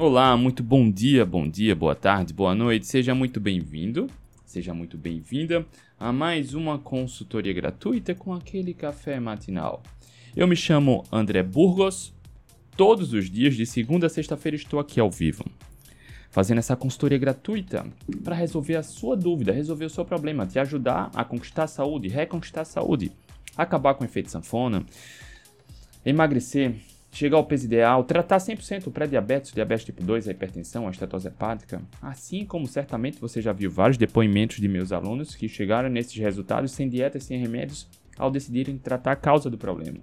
Olá, muito bom dia, bom dia, boa tarde, boa noite. Seja muito bem-vindo, seja muito bem-vinda a mais uma consultoria gratuita com aquele café matinal. Eu me chamo André Burgos. Todos os dias, de segunda a sexta-feira, estou aqui ao vivo, fazendo essa consultoria gratuita para resolver a sua dúvida, resolver o seu problema, te ajudar a conquistar a saúde, reconquistar a saúde, acabar com o efeito sanfona, emagrecer, chegar ao peso ideal, tratar 100% o pré-diabetes, diabetes tipo 2, a hipertensão, a estetose hepática, assim como certamente você já viu vários depoimentos de meus alunos que chegaram nesses resultados sem dieta e sem remédios ao decidirem tratar a causa do problema.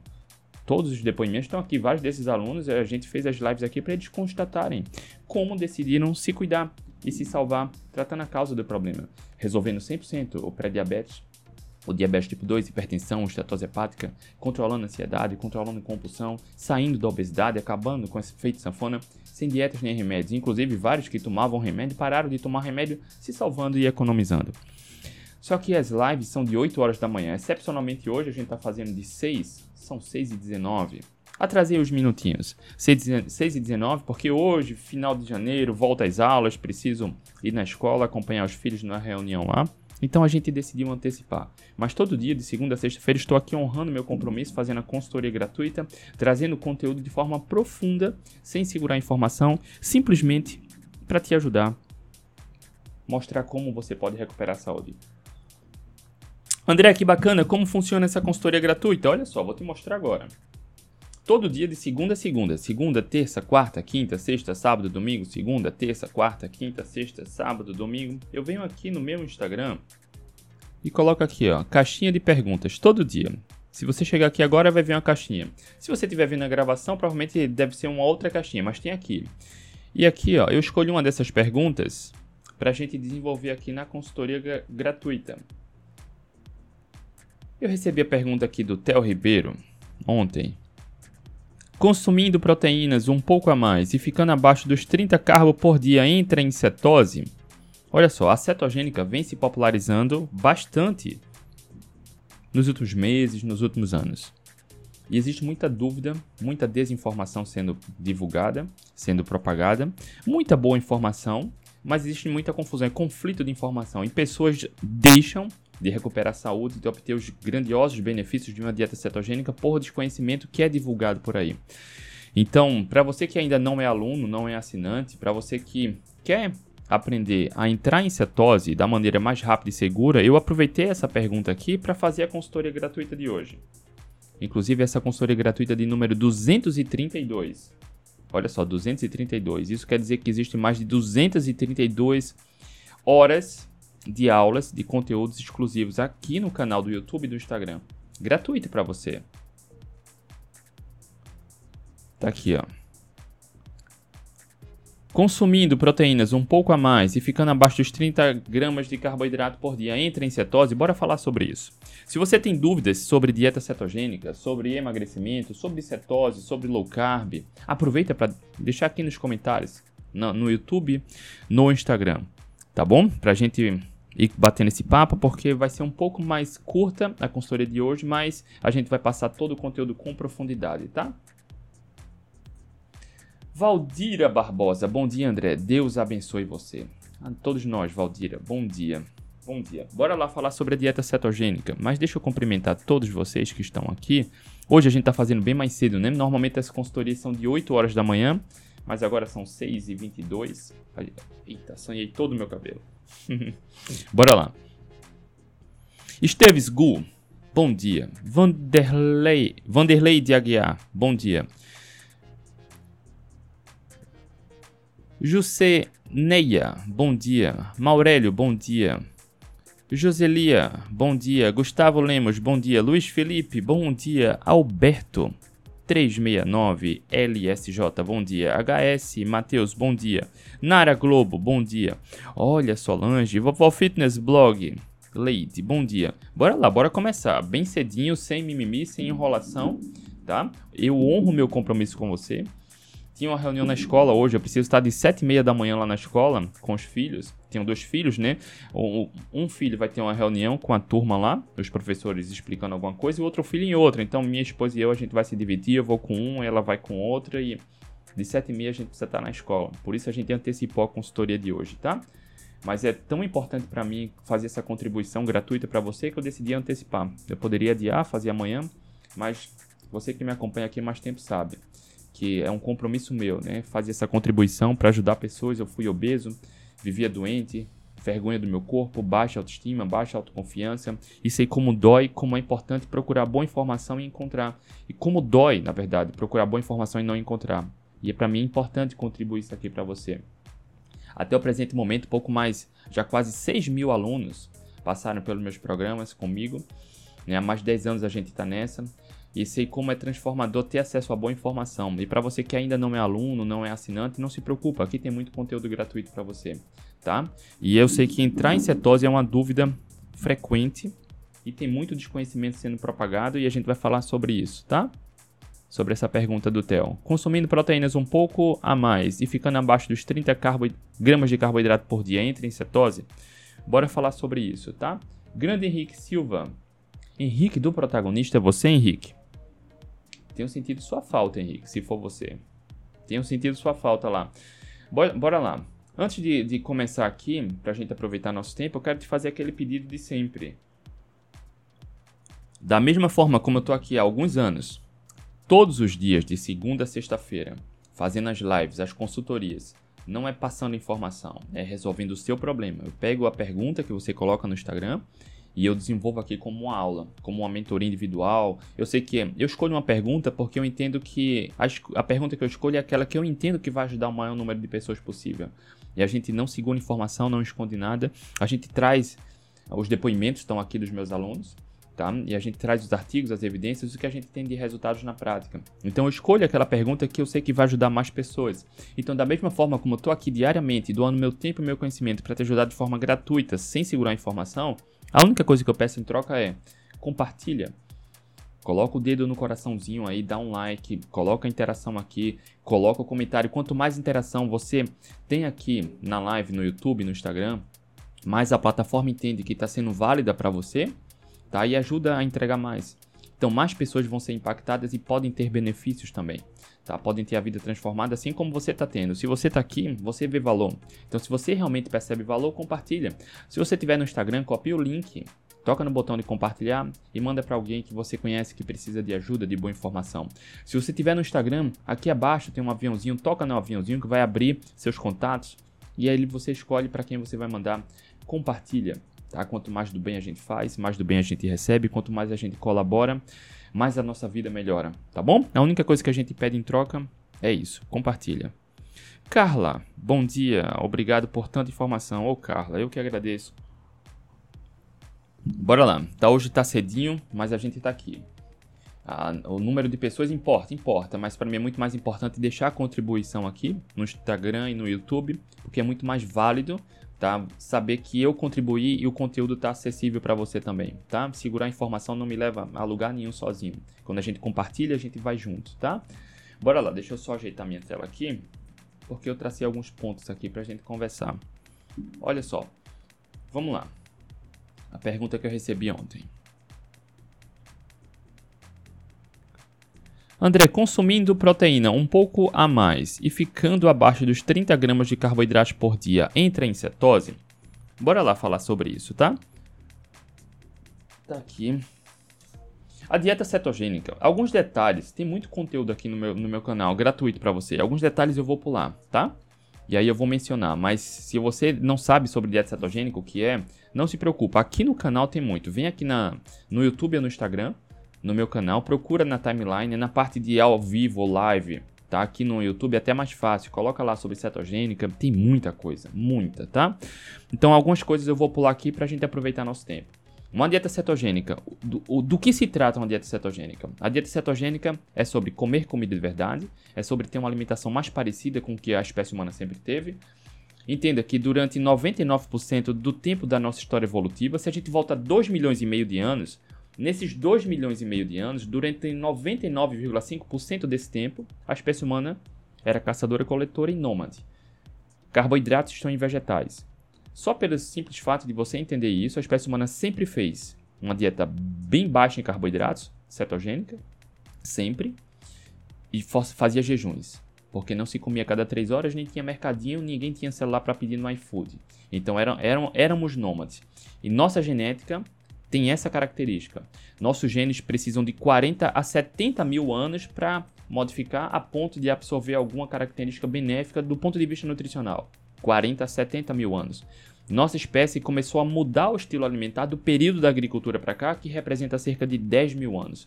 Todos os depoimentos estão aqui, vários desses alunos, a gente fez as lives aqui para eles constatarem como decidiram se cuidar e se salvar tratando a causa do problema, resolvendo 100% o pré-diabetes, o diabetes tipo 2, hipertensão, estetose hepática, controlando a ansiedade, controlando a compulsão, saindo da obesidade, acabando com esse efeito sanfona, sem dietas nem remédios. Inclusive, vários que tomavam remédio pararam de tomar remédio, se salvando e economizando. Só que as lives são de 8 horas da manhã. Excepcionalmente hoje a gente está fazendo de 6, são 6 e 19. Atrasei os minutinhos. 6 e 19, porque hoje, final de janeiro, volta às aulas, preciso ir na escola, acompanhar os filhos na reunião lá. Então a gente decidiu antecipar. Mas todo dia, de segunda a sexta-feira, estou aqui honrando meu compromisso, fazendo a consultoria gratuita, trazendo conteúdo de forma profunda, sem segurar informação, simplesmente para te ajudar, mostrar como você pode recuperar a saúde. André, que bacana, como funciona essa consultoria gratuita? Olha só, vou te mostrar agora. Todo dia de segunda a segunda. Segunda, terça, quarta, quinta, sexta, sábado, domingo. Segunda, terça, quarta, quinta, sexta, sábado, domingo. Eu venho aqui no meu Instagram e coloco aqui, ó, caixinha de perguntas todo dia. Se você chegar aqui agora, vai ver uma caixinha. Se você estiver vendo a gravação, provavelmente deve ser uma outra caixinha, mas tem aqui. E aqui, ó, eu escolhi uma dessas perguntas para a gente desenvolver aqui na consultoria gratuita. Eu recebi a pergunta aqui do Theo Ribeiro ontem. Consumindo proteínas um pouco a mais e ficando abaixo dos 30 carbo por dia entra em cetose? Olha só, a cetogênica vem se popularizando bastante nos últimos meses, nos últimos anos. E existe muita dúvida, muita desinformação sendo divulgada, sendo propagada, muita boa informação, mas existe muita confusão, é conflito de informação e pessoas deixam de recuperar a saúde e de obter os grandiosos benefícios de uma dieta cetogênica por desconhecimento que é divulgado por aí. Então, para você que ainda não é aluno, não é assinante, para você que quer aprender a entrar em cetose da maneira mais rápida e segura, eu aproveitei essa pergunta aqui para fazer a consultoria gratuita de hoje. Inclusive essa consultoria gratuita de número 232. Olha só, 232. Isso quer dizer que existe mais de 232 horas de aulas, de conteúdos exclusivos aqui no canal do YouTube e do Instagram. Gratuito para você. Tá aqui, ó. Consumindo proteínas um pouco a mais e ficando abaixo dos 30 gramas de carboidrato por dia entra em cetose, bora falar sobre isso. Se você tem dúvidas sobre dieta cetogênica, sobre emagrecimento, sobre cetose, sobre low carb, aproveita para deixar aqui nos comentários, no, no YouTube, no Instagram, tá bom? Pra gente e batendo esse papo, porque vai ser um pouco mais curta a consultoria de hoje, mas a gente vai passar todo o conteúdo com profundidade, tá? Valdira Barbosa, bom dia André, Deus abençoe você. A todos nós, Valdira, bom dia. Bom dia. Bora lá falar sobre a dieta cetogênica, mas deixa eu cumprimentar todos vocês que estão aqui. Hoje a gente está fazendo bem mais cedo, né? Normalmente as consultorias são de 8 horas da manhã, mas agora são 6 e 22. Eita, sonhei todo o meu cabelo. Bora lá. Esteves Gu, bom dia. Vanderlei, Vanderlei de Aguiar, bom dia. José Neia, bom dia. Maurélio, bom dia. Joselia, bom dia. Gustavo Lemos, bom dia. Luiz Felipe, bom dia. Alberto, 369 LSJ, bom dia. HS, Matheus, bom dia. Nara Globo, bom dia. Olha, Solange, Vovó Fitness Blog, Leide, bom dia. Bora lá, bora começar. Bem cedinho, sem mimimi, sem enrolação, tá? Eu honro meu compromisso com você. Tinha uma reunião na escola hoje, eu preciso estar de sete e meia da manhã lá na escola com os filhos. Tenho dois filhos, né? Um filho vai ter uma reunião com a turma lá, os professores explicando alguma coisa, e o outro filho em outra. Então minha esposa e eu, a gente vai se dividir, eu vou com um, ela vai com outra e de 7 e meia a gente precisa estar na escola. Por isso a gente antecipou a consultoria de hoje, tá? Mas é tão importante para mim fazer essa contribuição gratuita para você que eu decidi antecipar. Eu poderia adiar, fazer amanhã, mas você que me acompanha aqui mais tempo sabe que é um compromisso meu, né? Fazer essa contribuição para ajudar pessoas. Eu fui obeso, vivia doente, vergonha do meu corpo, baixa autoestima, baixa autoconfiança e sei como dói, como é importante procurar boa informação e encontrar. E como dói, na verdade, procurar boa informação e não encontrar. E é para mim importante contribuir isso aqui para você. Até o presente momento, pouco mais, já quase 6 mil alunos passaram pelos meus programas comigo. Né? Há mais de 10 anos a gente está nessa. E sei como é transformador ter acesso a boa informação. E para você que ainda não é aluno, não é assinante, não se preocupa, aqui tem muito conteúdo gratuito para você, tá? E eu sei que entrar em cetose é uma dúvida frequente e tem muito desconhecimento sendo propagado e a gente vai falar sobre isso, tá? Sobre essa pergunta do Theo. Consumindo proteínas um pouco a mais e ficando abaixo dos 30 gramas de carboidrato por dia, entra em cetose? Bora falar sobre isso, tá? Grande Henrique Silva. Henrique do protagonista é você, Henrique? Tenho sentido sua falta, Henrique, se for você. Tenho sentido sua falta lá. Bora, bora lá. Antes de, de começar aqui, para a gente aproveitar nosso tempo, eu quero te fazer aquele pedido de sempre. Da mesma forma como eu estou aqui há alguns anos, todos os dias, de segunda a sexta-feira, fazendo as lives, as consultorias, não é passando informação, é resolvendo o seu problema. Eu pego a pergunta que você coloca no Instagram e eu desenvolvo aqui como uma aula, como uma mentoria individual. Eu sei que eu escolho uma pergunta porque eu entendo que a, a pergunta que eu escolho é aquela que eu entendo que vai ajudar o maior número de pessoas possível. E a gente não segura informação, não esconde nada. A gente traz os depoimentos estão aqui dos meus alunos, tá? E a gente traz os artigos, as evidências, o que a gente tem de resultados na prática. Então eu escolho aquela pergunta que eu sei que vai ajudar mais pessoas. Então da mesma forma como eu estou aqui diariamente doando meu tempo e meu conhecimento para te ajudar de forma gratuita, sem segurar informação, a única coisa que eu peço em troca é compartilha. Coloca o dedo no coraçãozinho aí, dá um like, coloca a interação aqui, coloca o comentário. Quanto mais interação você tem aqui na live, no YouTube, no Instagram, mais a plataforma entende que está sendo válida para você, tá? E ajuda a entregar mais. Então, mais pessoas vão ser impactadas e podem ter benefícios também. Tá? Podem ter a vida transformada assim como você está tendo. Se você está aqui, você vê valor. Então, se você realmente percebe valor, compartilha. Se você estiver no Instagram, copia o link, toca no botão de compartilhar e manda para alguém que você conhece que precisa de ajuda, de boa informação. Se você estiver no Instagram, aqui abaixo tem um aviãozinho, toca no aviãozinho que vai abrir seus contatos e aí você escolhe para quem você vai mandar. Compartilha. Tá? Quanto mais do bem a gente faz, mais do bem a gente recebe, quanto mais a gente colabora, mais a nossa vida melhora, tá bom? A única coisa que a gente pede em troca é isso, compartilha. Carla, bom dia, obrigado por tanta informação. Ô Carla, eu que agradeço. Bora lá, tá, hoje tá cedinho, mas a gente tá aqui. Ah, o número de pessoas importa, importa, mas para mim é muito mais importante deixar a contribuição aqui no Instagram e no YouTube, porque é muito mais válido tá? Saber que eu contribuí e o conteúdo está acessível para você também, tá? Segurar a informação não me leva a lugar nenhum sozinho. Quando a gente compartilha, a gente vai junto, tá? Bora lá, deixa eu só ajeitar minha tela aqui, porque eu tracei alguns pontos aqui para a gente conversar. Olha só, vamos lá. A pergunta que eu recebi ontem. André, consumindo proteína um pouco a mais e ficando abaixo dos 30 gramas de carboidratos por dia, entra em cetose? Bora lá falar sobre isso, tá? Tá aqui. A dieta cetogênica. Alguns detalhes, tem muito conteúdo aqui no meu, no meu canal, gratuito para você. Alguns detalhes eu vou pular, tá? E aí eu vou mencionar, mas se você não sabe sobre dieta cetogênica, o que é, não se preocupa. Aqui no canal tem muito. Vem aqui na, no YouTube ou no Instagram, no meu canal, procura na timeline, na parte de ao vivo, live, tá? Aqui no YouTube é até mais fácil, coloca lá sobre cetogênica, tem muita coisa, muita, tá? Então algumas coisas eu vou pular aqui pra gente aproveitar nosso tempo. Uma dieta cetogênica, do, do, que se trata uma dieta cetogênica? A dieta cetogênica é sobre comer comida de verdade, é sobre ter uma alimentação mais parecida com o que a espécie humana sempre teve. Entenda que durante 99% do tempo da nossa história evolutiva, se a gente volta 2 milhões e meio de anos, Nesses 2 milhões e meio de anos, durante 99,5% desse tempo, a espécie humana era caçadora-coletora e nômade. Carboidratos estão em vegetais. Só pelo simples fato de você entender isso, a espécie humana sempre fez uma dieta bem baixa em carboidratos, cetogênica, sempre, e fazia jejuns. porque não se comia cada três horas, nem tinha mercadinho, ninguém tinha celular para pedir no iFood. Então eram, eram, éramos nômades. E nossa genética tem essa característica. Nossos genes precisam de 40 a 70 mil anos para modificar a ponto de absorver alguma característica benéfica do ponto de vista nutricional. 40 a 70 mil anos. Nossa espécie começou a mudar o estilo alimentar do período da agricultura para cá, que representa cerca de 10 mil anos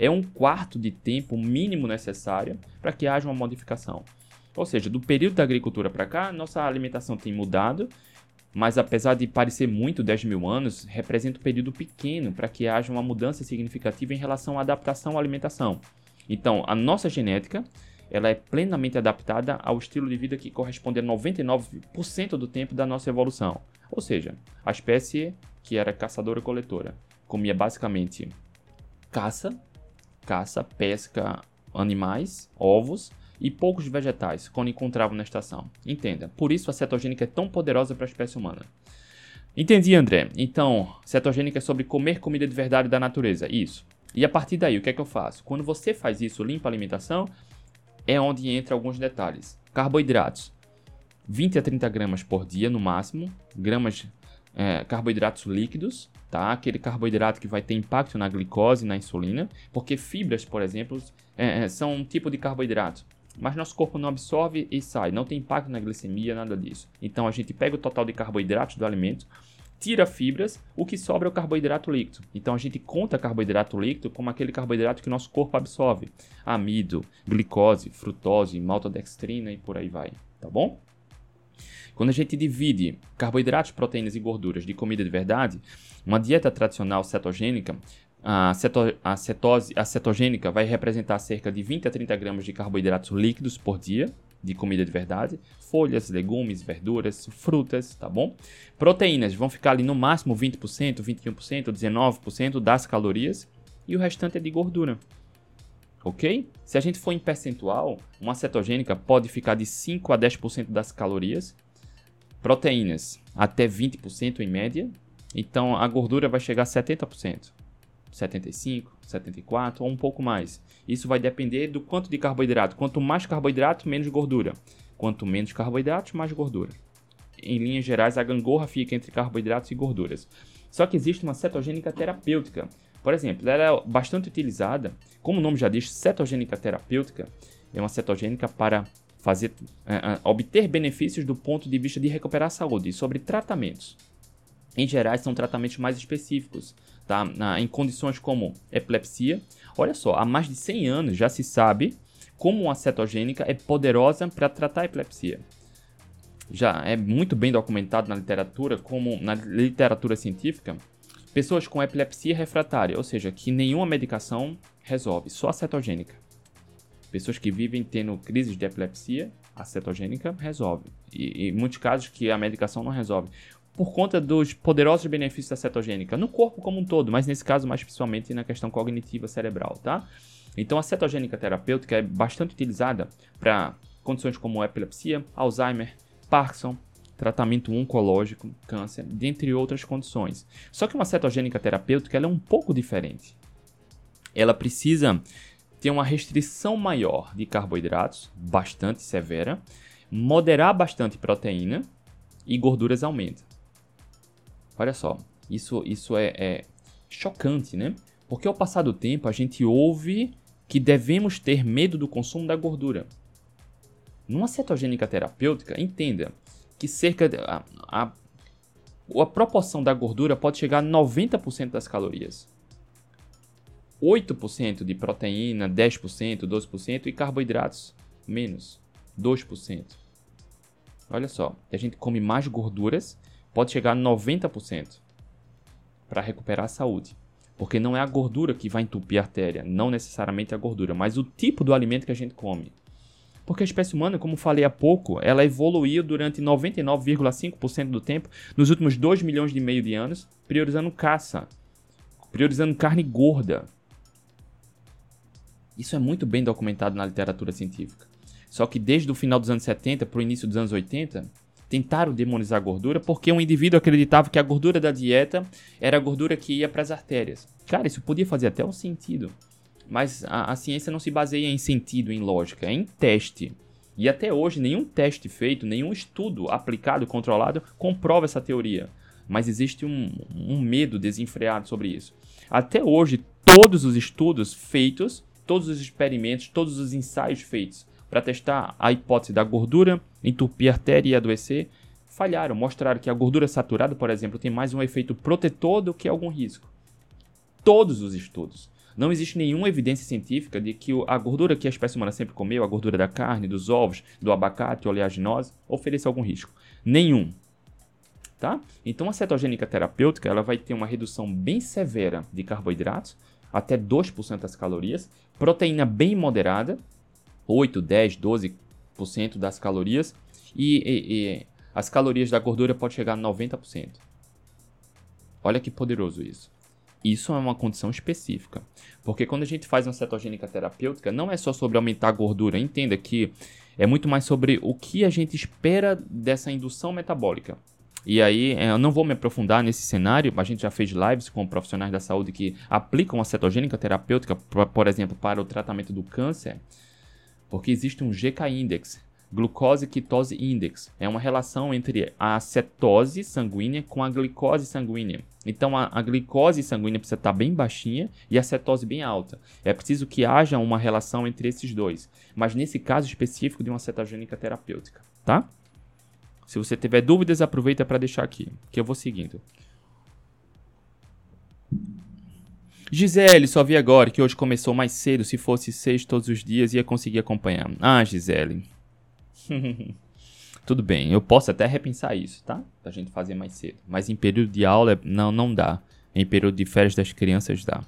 é um quarto de tempo mínimo necessário para que haja uma modificação. Ou seja, do período da agricultura para cá, nossa alimentação tem mudado, mas apesar de parecer muito 10 mil anos, representa um período pequeno para que haja uma mudança significativa em relação à adaptação à alimentação. Então, a nossa genética ela é plenamente adaptada ao estilo de vida que corresponde a 99% do tempo da nossa evolução. Ou seja, a espécie que era caçadora-coletora comia basicamente caça caça, pesca animais, ovos e poucos vegetais quando encontravam na estação. Entenda, por isso a cetogênica é tão poderosa para a espécie humana. Entendi, André. Então, cetogênica é sobre comer comida de verdade da natureza. Isso. E a partir daí, o que é que eu faço? Quando você faz isso, limpa a alimentação, é onde entra alguns detalhes. Carboidratos. 20 a 30 gramas por dia no máximo, gramas é, carboidratos líquidos, tá? Aquele carboidrato que vai ter impacto na glicose, na insulina, porque fibras, por exemplo, é, é, são um tipo de carboidrato. Mas nosso corpo não absorve e sai, não tem impacto na glicemia, nada disso. Então a gente pega o total de carboidratos do alimento, tira fibras, o que sobra é o carboidrato líquido. Então a gente conta carboidrato líquido como aquele carboidrato que o nosso corpo absorve: amido, glicose, frutose, maltodextrina e por aí vai, tá bom? Quando a gente divide carboidratos, proteínas e gorduras de comida de verdade, uma dieta tradicional cetogênica, a, ceto, a, cetose, a cetogênica vai representar cerca de 20 a 30 gramas de carboidratos líquidos por dia, de comida de verdade, folhas, legumes, verduras, frutas, tá bom? Proteínas vão ficar ali no máximo 20%, 21%, 19% das calorias e o restante é de gordura. Ok? Se a gente for em percentual, uma cetogênica pode ficar de 5 a 10% das calorias Proteínas, até 20% em média. Então a gordura vai chegar a 70%. 75, 74 ou um pouco mais. Isso vai depender do quanto de carboidrato. Quanto mais carboidrato, menos gordura. Quanto menos carboidratos, mais gordura. Em linhas gerais, a gangorra fica entre carboidratos e gorduras. Só que existe uma cetogênica terapêutica. Por exemplo, ela é bastante utilizada, como o nome já diz, cetogênica terapêutica, é uma cetogênica para fazer, é, é, obter benefícios do ponto de vista de recuperar a saúde. sobre tratamentos. Em geral, são tratamentos mais específicos, tá? Na, em condições como epilepsia. Olha só, há mais de 100 anos já se sabe como uma cetogênica é poderosa para tratar a epilepsia. Já é muito bem documentado na literatura, como na literatura científica, pessoas com epilepsia refratária, ou seja, que nenhuma medicação resolve, só a cetogênica. Pessoas que vivem tendo crises de epilepsia, a cetogênica resolve. E, em muitos casos que a medicação não resolve. Por conta dos poderosos benefícios da cetogênica no corpo como um todo, mas nesse caso mais principalmente na questão cognitiva cerebral, tá? Então a cetogênica terapêutica é bastante utilizada para condições como epilepsia, Alzheimer, Parkinson, tratamento oncológico, câncer, dentre outras condições. Só que uma cetogênica terapêutica é um pouco diferente. Ela precisa ter uma restrição maior de carboidratos, bastante severa, moderar bastante proteína e gorduras aumenta. Olha só, isso, isso é, é chocante, né? Porque ao passar do tempo a gente ouve que devemos ter medo do consumo da gordura. Numa cetogênica terapêutica, entenda que cerca de, a, a, a proporção da gordura pode chegar a 90% das calorias. 8% de proteína, 10%, 12% e carboidratos menos, 2%. Olha só, a gente come mais gorduras, pode chegar a 90% para recuperar a saúde. Porque não é a gordura que vai entupir a artéria, não necessariamente a gordura, mas o tipo do alimento que a gente come. Porque a espécie humana, como falei há pouco, ela evoluiu durante 99,5% do tempo nos últimos 2 milhões e meio de anos, priorizando caça, priorizando carne gorda, isso é muito bem documentado na literatura científica. Só que desde o final dos anos 70 para o início dos anos 80, tentaram demonizar a gordura porque um indivíduo acreditava que a gordura da dieta era a gordura que ia para as artérias. Cara, isso podia fazer até um sentido. Mas a, a, ciência não se baseia em sentido, em lógica, é em teste. E até hoje, nenhum teste feito, nenhum estudo aplicado, controlado, comprova essa teoria. Mas existe um, um medo desenfreado sobre isso. Até hoje, todos os estudos feitos, todos os experimentos, todos os ensaios feitos para testar a hipótese da gordura entupir a artéria e adoecer falharam. Mostraram que a gordura saturada, por exemplo, tem mais um efeito protetor do que algum risco. Todos os estudos. Não existe nenhuma evidência científica de que a gordura que a espécie humana sempre comeu, a gordura da carne, dos ovos, do abacate, oleaginose, ofereça algum risco. Nenhum. Tá? Então a cetogênica terapêutica ela vai ter uma redução bem severa de carboidratos, até 2% das calorias, proteína bem moderada, 8, 10, 12% das calorias, e, e, e as calorias da gordura podem chegar a 90%. Olha que poderoso isso. Isso é uma condição específica. Porque quando a gente faz uma cetogênica terapêutica, não é só sobre aumentar a gordura. Entenda que é muito mais sobre o que a gente espera dessa indução metabólica. E aí, é, eu não vou me aprofundar nesse cenário, a gente já fez lives com profissionais da saúde que aplicam a cetogênica terapêutica, por exemplo, para o tratamento do câncer, porque existe um GK Index, Glucose Ketose Index. É uma relação entre a cetose sanguínea com a glicose sanguínea. Então a, a glicose sanguínea precisa estar bem baixinha e a cetose bem alta. É preciso que haja uma relação entre esses dois. Mas nesse caso específico de uma cetogênica terapêutica, tá? Se você tiver dúvidas, aproveita para deixar aqui, que eu vou seguindo. Gisele, só vi agora que hoje começou mais cedo. Se fosse seis todos os dias, ia conseguir acompanhar. Ah, Gisele. Tudo bem, eu posso até repensar isso, tá? Pra gente fazer mais cedo. Mas em período de aula, não, não dá. Em período de férias das crianças, dá.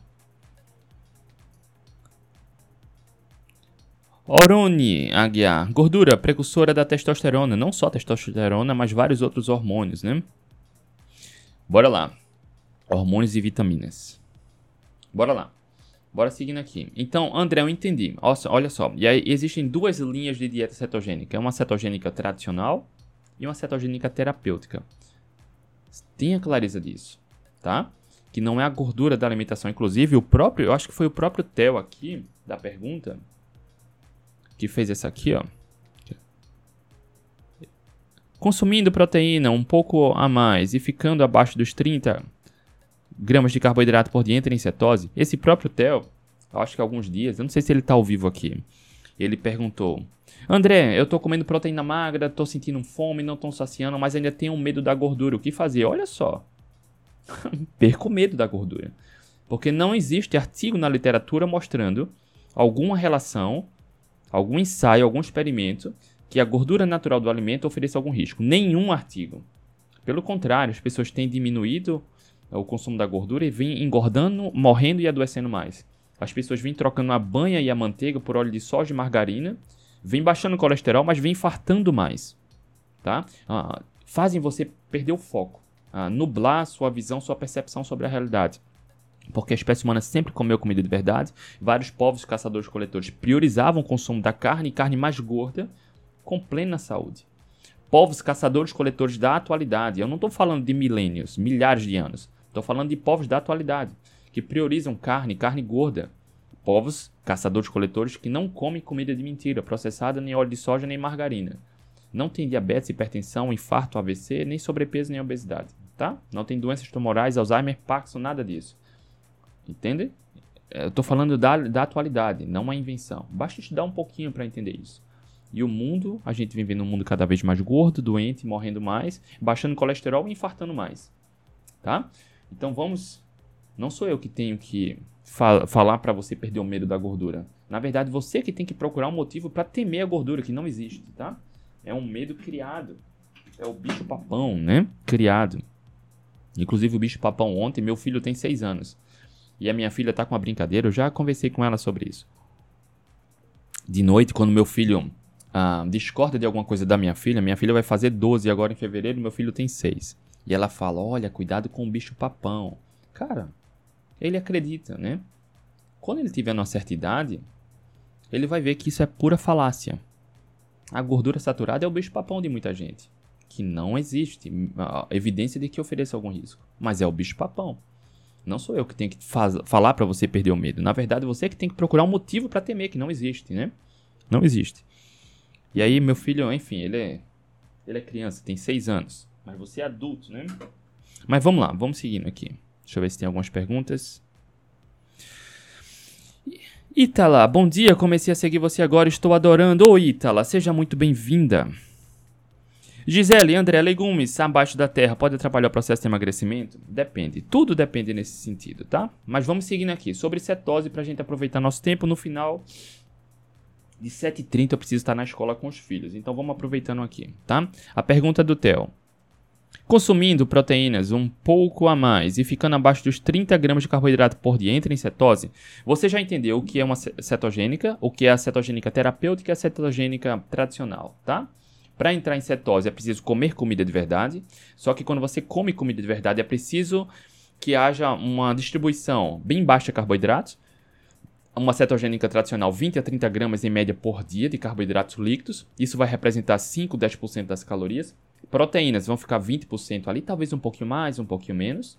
Orone Aguiar. Gordura, precursora da testosterona. Não só testosterona, mas vários outros hormônios, né? Bora lá. Hormônios e vitaminas. Bora lá. Bora seguindo aqui. Então, André, eu entendi. Olha só. E aí existem duas linhas de dieta cetogênica. Uma cetogênica tradicional e uma cetogênica terapêutica. Tenha clareza disso, tá? Que não é a gordura da alimentação. Inclusive, o próprio, eu acho que foi o próprio Theo aqui, da pergunta, que fez essa aqui, ó. Consumindo proteína um pouco a mais e ficando abaixo dos 30 gramas de carboidrato por dia entra em cetose, esse próprio Theo, acho que há alguns dias, eu não sei se ele está ao vivo aqui, ele perguntou: André, eu estou comendo proteína magra, estou sentindo fome, não estou saciando, mas ainda tenho medo da gordura. O que fazer? Olha só. Perco medo da gordura. Porque não existe artigo na literatura mostrando alguma relação, algum ensaio, algum experimento que a gordura natural do alimento ofereça algum risco. Nenhum artigo. Pelo contrário, as pessoas têm diminuído o consumo da gordura e vem engordando, morrendo e adoecendo mais. As pessoas vêm trocando a banha e a manteiga por óleo de soja e margarina, vem baixando o colesterol, mas vem infartando mais. Tá? Ah, fazem você perder o foco, ah, nublar sua visão, sua percepção sobre a realidade. Porque a espécie humana sempre comeu comida de verdade. Vários povos caçadores-coletores priorizavam o consumo da carne e carne mais gorda, com plena saúde. Povos caçadores-coletores da atualidade, eu não estou falando de milênios, milhares de anos. Estou falando de povos da atualidade, que priorizam carne, carne gorda. Povos caçadores-coletores que não comem comida de mentira, processada, nem óleo de soja, nem margarina. Não tem diabetes, hipertensão, infarto, AVC, nem sobrepeso, nem obesidade. Tá? Não tem doenças tumorais, Alzheimer, Parkinson, nada disso. Entende? Eu estou falando da, da atualidade, não uma invenção. Basta estudar um pouquinho para entender isso. E o mundo, a gente vive num mundo cada vez mais gordo, doente, morrendo mais, baixando colesterol e infartando mais. Tá? Então vamos. Não sou eu que tenho que fal falar para você perder o medo da gordura. Na verdade, você que tem que procurar um motivo para temer a gordura, que não existe, tá? É um medo criado. É o bicho papão, né? Criado. Inclusive o bicho papão ontem, meu filho tem 6 anos. E a minha filha tá com uma brincadeira, eu já conversei com ela sobre isso. De noite, quando meu filho ah, discorda de alguma coisa da minha filha, minha filha vai fazer 12 agora em fevereiro, meu filho tem 6. E ela fala: Olha, cuidado com o bicho papão. Cara, ele acredita, né? Quando ele tiver uma certa idade, ele vai ver que isso é pura falácia. A gordura saturada é o bicho papão de muita gente. Que não existe evidência de que ofereça algum risco. Mas é o bicho papão. Não sou eu que tenho que falar para você perder o medo. Na verdade, você é que tem que procurar um motivo para temer, que não existe, né? Não existe. E aí, meu filho, enfim, ele é, ele é criança, tem 6 anos. Mas você é adulto, né? Mas vamos lá, vamos seguindo aqui. Deixa eu ver se tem algumas perguntas. Itala, bom dia, comecei a seguir você agora, estou adorando. Ô Itala, seja muito bem-vinda. Gisele, André, legumes abaixo da terra pode atrapalhar o processo de emagrecimento? Depende, tudo depende nesse sentido, tá? Mas vamos seguindo aqui. Sobre cetose, pra gente aproveitar nosso tempo, no final de 7h30 eu preciso estar na escola com os filhos. Então vamos aproveitando aqui, tá? A pergunta do Theo. Consumindo proteínas um pouco a mais e ficando abaixo dos 30 gramas de carboidrato por dia entra em cetose, você já entendeu o que é uma cetogênica, o que é a cetogênica terapêutica e a cetogênica tradicional, tá? Para entrar em cetose é preciso comer comida de verdade, só que quando você come comida de verdade é preciso que haja uma distribuição bem baixa de carboidratos, uma cetogênica tradicional 20 a 30 gramas em média por dia de carboidratos líquidos, isso vai representar 5, 10% das calorias, Proteínas vão ficar 20% ali, talvez um pouquinho mais, um pouquinho menos.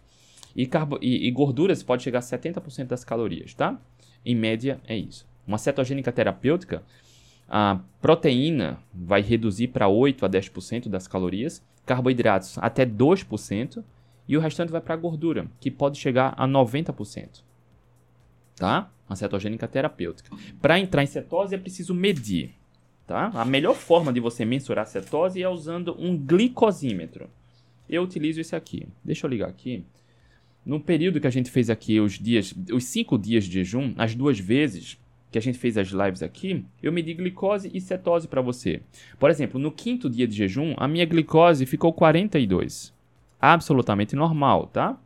E, carbo e, e gorduras pode chegar a 70% das calorias, tá? Em média é isso. Uma cetogênica terapêutica, a proteína vai reduzir para 8 a 10% das calorias, carboidratos até 2% e o restante vai para a gordura, que pode chegar a 90%. Tá? Uma cetogênica terapêutica. Para entrar em cetose é preciso medir. Tá? A melhor forma de você mensurar a cetose é usando um glicosímetro. Eu utilizo esse aqui. Deixa eu ligar aqui. No período que a gente fez aqui os dias, os cinco dias de jejum, as duas vezes que a gente fez as lives aqui, eu medi glicose e cetose para você. Por exemplo, no quinto dia de jejum, a minha glicose ficou 42. Absolutamente normal, tá?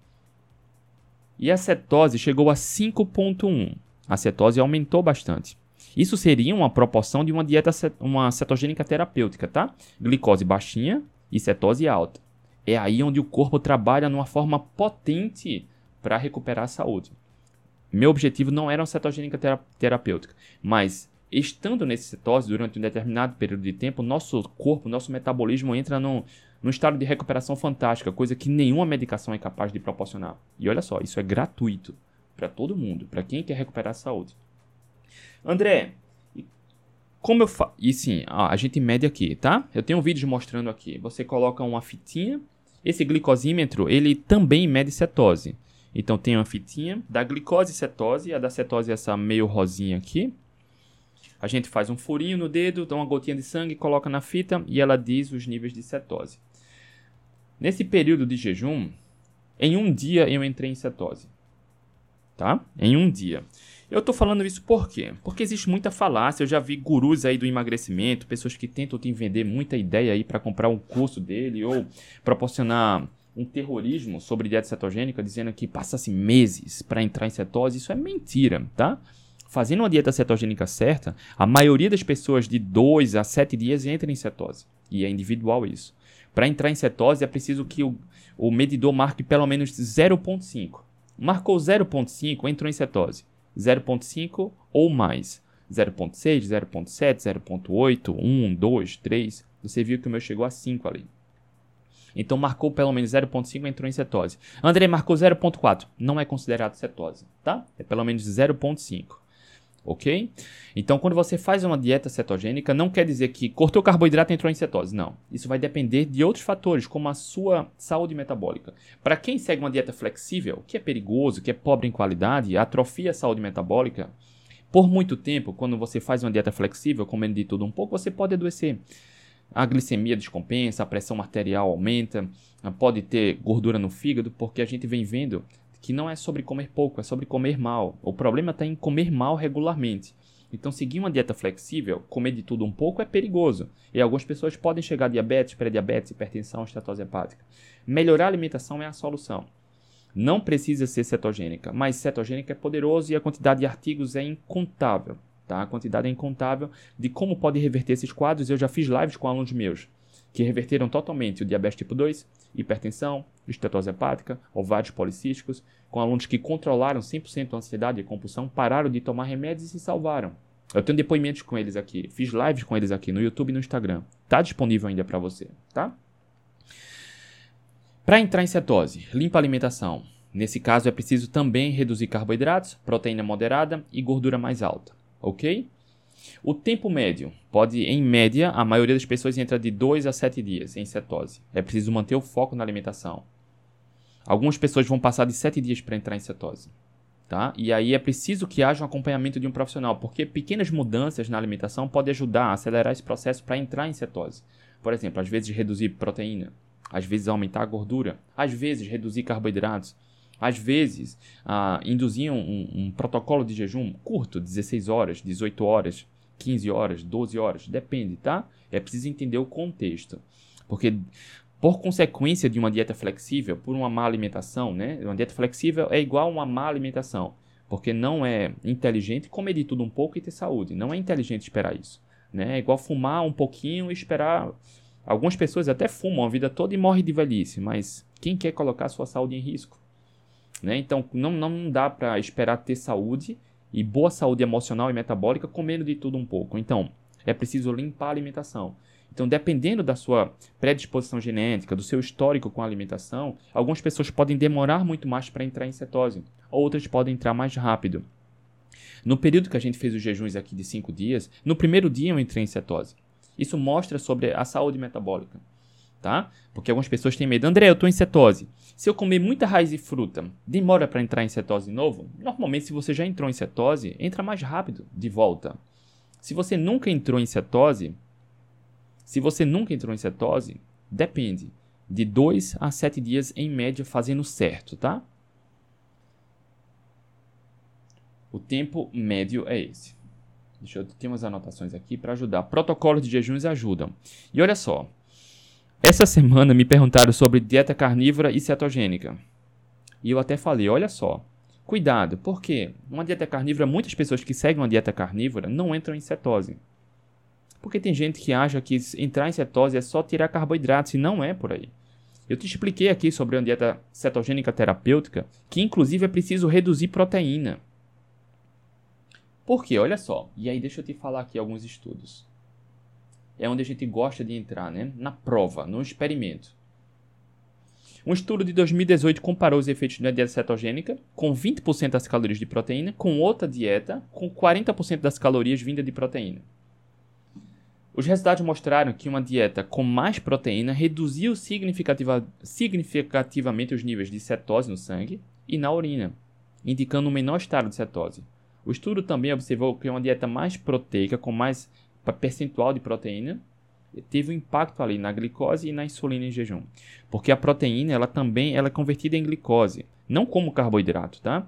E a cetose chegou a 5.1. A cetose aumentou bastante. Isso seria uma proporção de uma dieta uma cetogênica terapêutica, tá? Glicose baixinha e cetose alta. É aí onde o corpo trabalha numa forma potente para recuperar a saúde. Meu objetivo não era uma cetogênica terapêutica, mas estando nesse cetose durante um determinado período de tempo, nosso corpo, nosso metabolismo entra num, num estado de recuperação fantástica, coisa que nenhuma medicação é capaz de proporcionar. E olha só, isso é gratuito para todo mundo, para quem quer recuperar a saúde. André, como eu faço? E sim, a gente mede aqui, tá? Eu tenho um vídeo mostrando aqui. Você coloca uma fitinha. Esse glicosímetro, ele também mede cetose. Então tem uma fitinha da glicose e cetose. A da cetose é essa meio rosinha aqui. A gente faz um furinho no dedo, dá uma gotinha de sangue, coloca na fita e ela diz os níveis de cetose. Nesse período de jejum, em um dia eu entrei em cetose. Tá? Em um dia. Eu tô falando isso por quê? Porque existe muita falácia. Eu já vi gurus aí do emagrecimento, pessoas que tentam te vender muita ideia aí para comprar um curso dele ou proporcionar um terrorismo sobre dieta cetogênica, dizendo que passa-se meses para entrar em cetose. Isso é mentira, tá? Fazendo uma dieta cetogênica certa, a maioria das pessoas de 2 a 7 dias entra em cetose. E é individual isso. Para entrar em cetose é preciso que o, o medidor marque pelo menos 0,5. Marcou 0,5, entrou em cetose. 0.5 ou mais. 0.6, 0.7, 0.8, 1, 2, 3. Você viu que o meu chegou a 5 ali. Então marcou pelo menos 0.5 entrou em cetose. André marcou 0.4, não é considerado cetose, tá? É pelo menos 0.5 ok? Então, quando você faz uma dieta cetogênica, não quer dizer que cortou carboidrato e entrou em cetose. Não. Isso vai depender de outros fatores, como a sua saúde metabólica. Para quem segue uma dieta flexível, que é perigoso, que é pobre em qualidade, atrofia a saúde metabólica, por muito tempo, quando você faz uma dieta flexível, comendo de tudo um pouco, você pode adoecer. A glicemia descompensa, a pressão arterial aumenta, pode ter gordura no fígado, porque a gente vem vendo que não é sobre comer pouco, é sobre comer mal. O problema está em comer mal regularmente. Então, seguir uma dieta flexível, comer de tudo um pouco, é perigoso. E algumas pessoas podem chegar a diabetes, pré-diabetes, hipertensão, estatose hepática. Melhorar a alimentação é a solução. Não precisa ser cetogênica, mas cetogênica é poderoso e a quantidade de artigos é incontável. Tá? A quantidade é incontável de como pode reverter esses quadros. Eu já fiz lives com alunos meus que reverteram totalmente o diabetes tipo 2, hipertensão, estetose hepática, ovários policísticos, com alunos que controlaram 100% a ansiedade e compulsão, pararam de tomar remédios e se salvaram. Eu tenho depoimentos com eles aqui, fiz lives com eles aqui no YouTube e no Instagram. Tá disponível ainda para você, tá? Para entrar em cetose, limpa a alimentação. Nesse caso é preciso também reduzir carboidratos, proteína moderada e gordura mais alta, ok? O tempo médio pode, em média, a maioria das pessoas entra de 2 a 7 dias em cetose. É preciso manter o foco na alimentação. Algumas pessoas vão passar de 7 dias para entrar em cetose. Tá? E aí é preciso que haja um acompanhamento de um profissional, porque pequenas mudanças na alimentação podem ajudar a acelerar esse processo para entrar em cetose. Por exemplo, às vezes reduzir proteína, às vezes aumentar a gordura, às vezes reduzir carboidratos, às vezes ah, induzir um, um, um, protocolo de jejum curto, 16 horas, 18 horas, 15 horas, 12 horas, depende, tá? É preciso entender o contexto. Porque por consequência de uma dieta flexível, por uma má alimentação, né? Uma dieta flexível é igual a uma má alimentação, porque não é inteligente comer de tudo um pouco e ter saúde. Não é inteligente esperar isso, né? É igual fumar um pouquinho e esperar. Algumas pessoas até fumam a vida toda e morrem de velhice, mas quem quer colocar sua saúde em risco? Né? Então não, não dá para esperar ter saúde e boa saúde emocional e metabólica comendo de tudo um pouco. Então é preciso limpar a alimentação. Então, dependendo da sua predisposição genética, do seu histórico com a alimentação, algumas pessoas podem demorar muito mais para entrar em cetose, outras podem entrar mais rápido. No período que a gente fez os jejuns aqui de 5 dias, no primeiro dia eu entrei em cetose. Isso mostra sobre a saúde metabólica, tá? Porque algumas pessoas têm medo. André, eu estou em cetose. Se eu comer muita raiz e fruta, demora para entrar em cetose de novo? Normalmente, se você já entrou em cetose, entra mais rápido de volta. Se você nunca entrou em cetose, se você nunca entrou em cetose, depende de 2 a 7 dias em média fazendo certo, tá? O tempo médio é esse. Deixa eu ter umas anotações aqui para ajudar. Protocolos de jejuns ajudam. E olha só. Essa semana me perguntaram sobre dieta carnívora e cetogênica. E eu até falei, olha só. Cuidado, porque uma dieta carnívora, muitas pessoas que seguem uma dieta carnívora não entram em cetose. Porque tem gente que acha que entrar em cetose é só tirar carboidratos e não é por aí. Eu te expliquei aqui sobre a dieta cetogênica terapêutica, que inclusive é preciso reduzir proteína. Por quê? Olha só. E aí deixa eu te falar aqui alguns estudos. É onde a gente gosta de entrar, né? Na prova, no experimento. Um estudo de 2018 comparou os efeitos da dieta cetogênica com 20% das calorias de proteína com outra dieta com 40% das calorias vindas de proteína. Os resultados mostraram que uma dieta com mais proteína reduziu significativa, significativamente os níveis de cetose no sangue e na urina, indicando um menor estado de cetose. O estudo também observou que uma dieta mais proteica, com mais percentual de proteína, teve um impacto ali na glicose e na insulina em jejum. Porque a proteína, ela também ela é convertida em glicose, não como carboidrato, tá?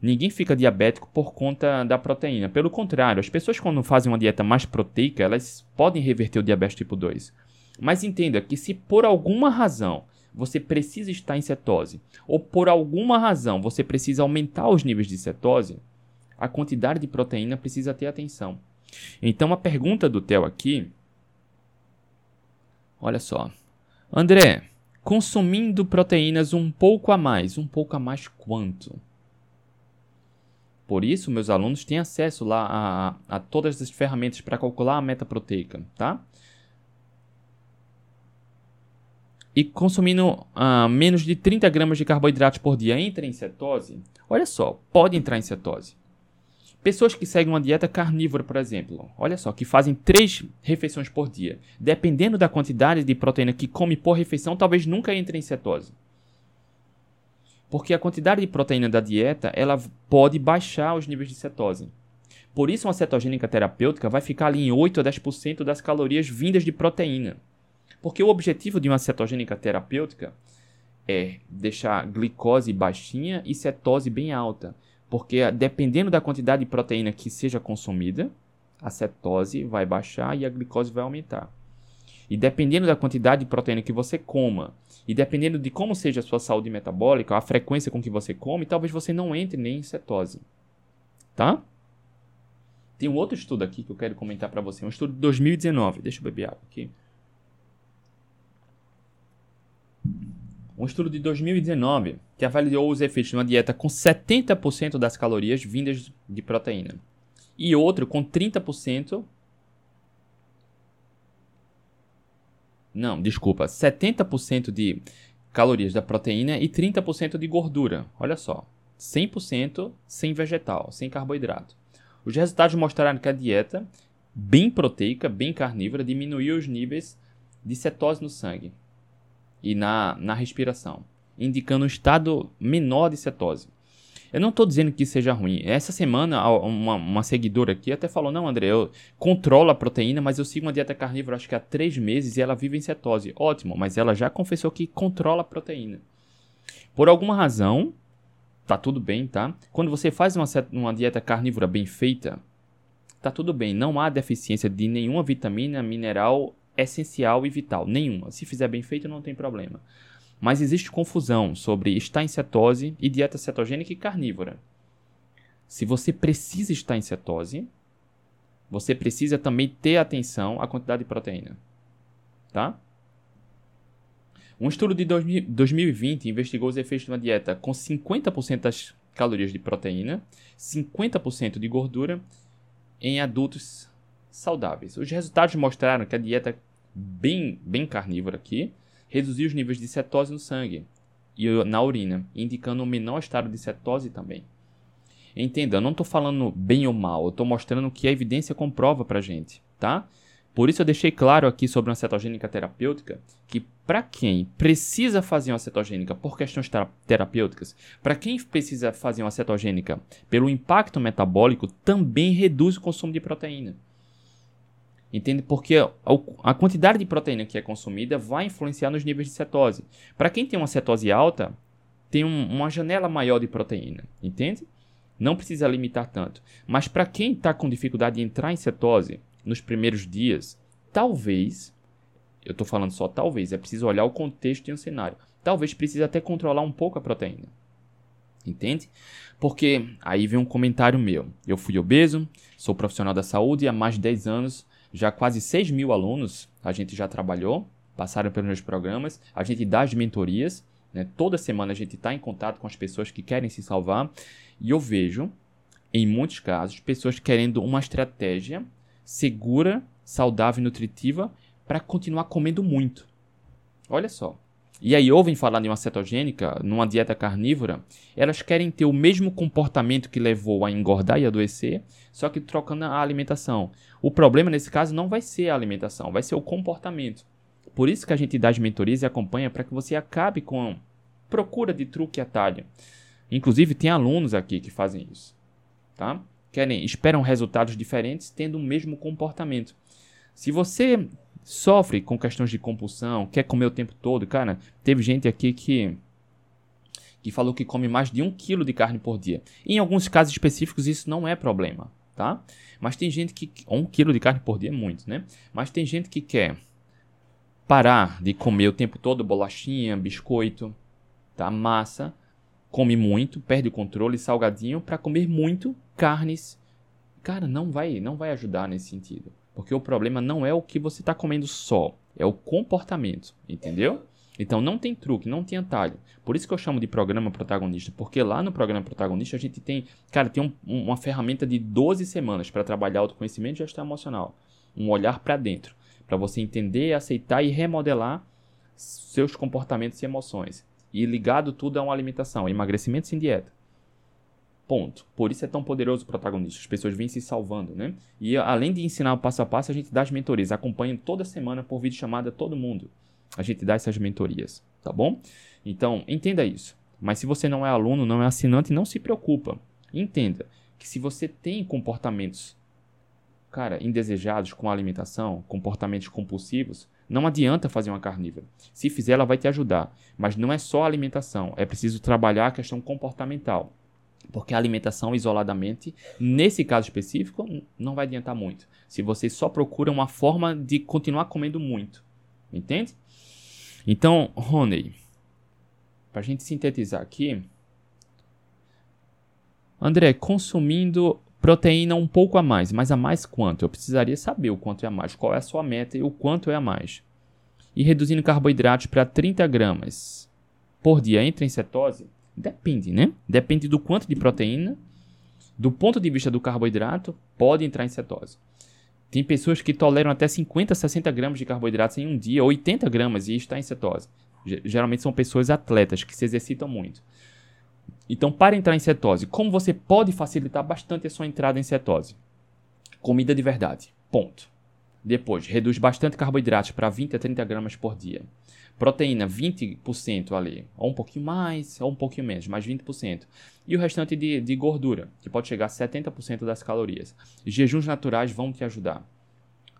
Ninguém fica diabético por conta da proteína. Pelo contrário, as pessoas quando fazem uma dieta mais proteica, elas podem reverter o diabetes tipo 2. Mas entenda que se por alguma razão você precisa estar em cetose, ou por alguma razão você precisa aumentar os níveis de cetose, a quantidade de proteína precisa ter atenção. Então a pergunta do Theo aqui, olha só. André, consumindo proteínas um pouco a mais, um pouco a mais quanto? Por isso, meus alunos têm acesso lá a, a todas as ferramentas para calcular a meta proteica, tá? E consumindo uh, menos de 30 gramas de carboidratos por dia entra em cetose? Olha só, pode entrar em cetose. Pessoas que seguem uma dieta carnívora, por exemplo, olha só, que fazem três refeições por dia, dependendo da quantidade de proteína que come por refeição, talvez nunca entre em cetose. Porque a quantidade de proteína da dieta, ela pode baixar os níveis de cetose. Por isso, uma cetogênica terapêutica vai ficar ali em 8 a 10% das calorias vindas de proteína. Porque o objetivo de uma cetogênica terapêutica é deixar glicose baixinha e cetose bem alta. Porque dependendo da quantidade de proteína que seja consumida, a cetose vai baixar e a glicose vai aumentar. E dependendo da quantidade de proteína que você coma, e dependendo de como seja a sua saúde metabólica, a frequência com que você come, talvez você não entre nem em cetose. Tá? Tem um outro estudo aqui que eu quero comentar para você, um estudo de 2019. Deixa eu beber água aqui. Um estudo de 2019 que avaliou os efeitos de uma dieta com 70% das calorias vindas de proteína e outro com 30% Não, desculpa, 70% de calorias da proteína e 30% de gordura. Olha só, 100% sem vegetal, sem carboidrato. Os resultados mostraram que a dieta, bem proteica, bem carnívora, diminuiu os níveis de cetose no sangue e na, na respiração, indicando um estado menor de cetose. Eu não estou dizendo que seja ruim. Essa semana, uma, uma, seguidora aqui até falou: Não, André, eu controlo a proteína, mas eu sigo uma dieta carnívora acho que há três meses e ela vive em cetose. Ótimo, mas ela já confessou que controla a proteína. Por alguma razão, tá tudo bem, tá? Quando você faz uma, uma dieta carnívora bem feita, tá tudo bem. Não há deficiência de nenhuma vitamina, mineral essencial e vital. Nenhuma. Se fizer bem feito, não tem problema. Mas existe confusão sobre estar em cetose e dieta cetogênica e carnívora. Se você precisa estar em cetose, você precisa também ter atenção à quantidade de proteína. Tá? Um estudo de 2020 investigou os efeitos de uma dieta com 50% das calorias de proteína, 50% de gordura em adultos saudáveis. Os resultados mostraram que a dieta bem, bem carnívora aqui reduzir os níveis de cetose no sangue e na urina, indicando um menor estado de cetose também. Entenda, eu não estou falando bem ou mal, eu estou mostrando o que a evidência comprova para gente, tá? Por isso eu deixei claro aqui sobre uma cetogênica terapêutica que para quem precisa fazer uma cetogênica por questões terapêuticas, para quem precisa fazer uma cetogênica pelo impacto metabólico, também reduz o consumo de proteína. Entende? Porque a quantidade de proteína que é consumida vai influenciar nos níveis de cetose. Para quem tem uma cetose alta, tem um, uma janela maior de proteína. Entende? Não precisa limitar tanto. Mas para quem está com dificuldade de entrar em cetose nos primeiros dias, talvez, eu estou falando só talvez, é preciso olhar o contexto e o cenário. Talvez precise até controlar um pouco a proteína. Entende? Porque aí vem um comentário meu. Eu fui obeso, sou profissional da saúde e há mais de 10 anos já quase 6 mil alunos a gente já trabalhou, passaram pelos meus programas, a gente dá as mentorias, né? toda semana a gente está em contato com as pessoas que querem se salvar e eu vejo, em muitos casos, pessoas querendo uma estratégia segura, saudável e nutritiva para continuar comendo muito. Olha só, e aí ouvem falar de uma cetogênica, numa dieta carnívora, elas querem ter o mesmo comportamento que levou a engordar e adoecer, só que trocando a alimentação. O problema nesse caso não vai ser a alimentação, vai ser o comportamento. Por isso que a gente dá as mentorias e acompanha para que você acabe com procura de truque e atalho. Inclusive tem alunos aqui que fazem isso, tá? Querem, esperam resultados diferentes tendo o mesmo comportamento. Se você sofre com questões de compulsão, quer comer o tempo todo. Cara, teve gente aqui que que falou que come mais de um quilo de carne por dia. Em alguns casos específicos isso não é problema, tá? Mas tem gente que um quilo de carne por dia é muito, né? Mas tem gente que quer parar de comer o tempo todo bolachinha, biscoito, tá? Massa, come muito, perde o controle, salgadinho para comer muito carnes. Cara, não vai, não vai ajudar nesse sentido. Porque o problema não é o que você está comendo só, é o comportamento, entendeu? Então não tem truque, não tem atalho. Por isso que eu chamo de programa protagonista, porque lá no programa protagonista a gente tem, cara, tem um, uma ferramenta de 12 semanas para trabalhar autoconhecimento e gestão emocional. Um olhar para dentro, para você entender, aceitar e remodelar seus comportamentos e emoções. E ligado tudo a uma alimentação, emagrecimento sem dieta. Ponto. Por isso é tão poderoso o protagonista. As pessoas vêm se salvando, né? E além de ensinar o passo a passo, a gente dá as mentorias. Acompanha toda semana por vídeo chamada todo mundo. A gente dá essas mentorias, tá bom? Então, entenda isso. Mas se você não é aluno, não é assinante, não se preocupa. Entenda que se você tem comportamentos, cara, indesejados com a alimentação, comportamentos compulsivos, não adianta fazer uma carnívora. Se fizer, ela vai te ajudar. Mas não é só a alimentação, é preciso trabalhar a questão comportamental. Porque a alimentação isoladamente, nesse caso específico, não vai adiantar muito. Se você só procura uma forma de continuar comendo muito. Entende? Então, Rony, para a gente sintetizar aqui. André, consumindo proteína um pouco a mais, mas a mais quanto? Eu precisaria saber o quanto é a mais, qual é a sua meta e o quanto é a mais. E reduzindo carboidratos para 30 gramas por dia entra em cetose? Depende, né? Depende do quanto de proteína. Do ponto de vista do carboidrato, pode entrar em cetose. Tem pessoas que toleram até 50, 60 gramas de carboidratos em um dia, 80 gramas e está em cetose. Geralmente são pessoas atletas que se exercitam muito. Então, para entrar em cetose, como você pode facilitar bastante a sua entrada em cetose? Comida de verdade. Ponto. Depois, reduz bastante carboidratos para 20 a 30 gramas por dia. Proteína, 20% ali. Ou um pouquinho mais, ou um pouquinho menos, mais 20%. E o restante de, de gordura, que pode chegar a 70% das calorias. Jejuns naturais vão te ajudar.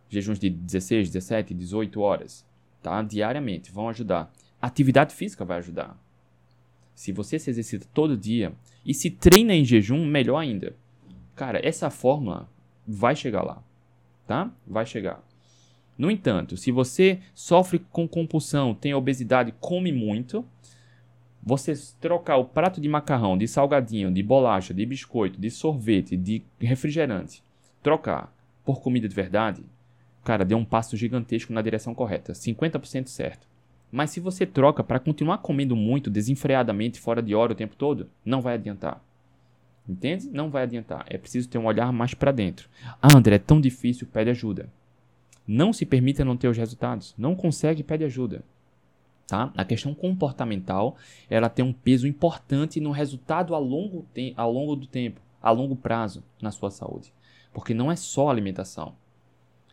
Jejuns de 16, 17, 18 horas, tá? Diariamente, vão ajudar. Atividade física vai ajudar. Se você se exercita todo dia e se treina em jejum, melhor ainda. Cara, essa fórmula vai chegar lá, tá? Vai chegar. No entanto, se você sofre com compulsão, tem obesidade, come muito, você trocar o prato de macarrão, de salgadinho, de bolacha, de biscoito, de sorvete, de refrigerante, trocar por comida de verdade, cara, deu um passo gigantesco na direção correta, 50% certo. Mas se você troca para continuar comendo muito desenfreadamente, fora de hora o tempo todo, não vai adiantar. Entende? Não vai adiantar. É preciso ter um olhar mais para dentro. Ah, André, é tão difícil, pede ajuda. Não se permita não ter os resultados. Não consegue, pede ajuda. Tá? A questão comportamental, ela tem um peso importante no resultado a longo, ao longo do tempo, a longo prazo na sua saúde. Porque não é só alimentação.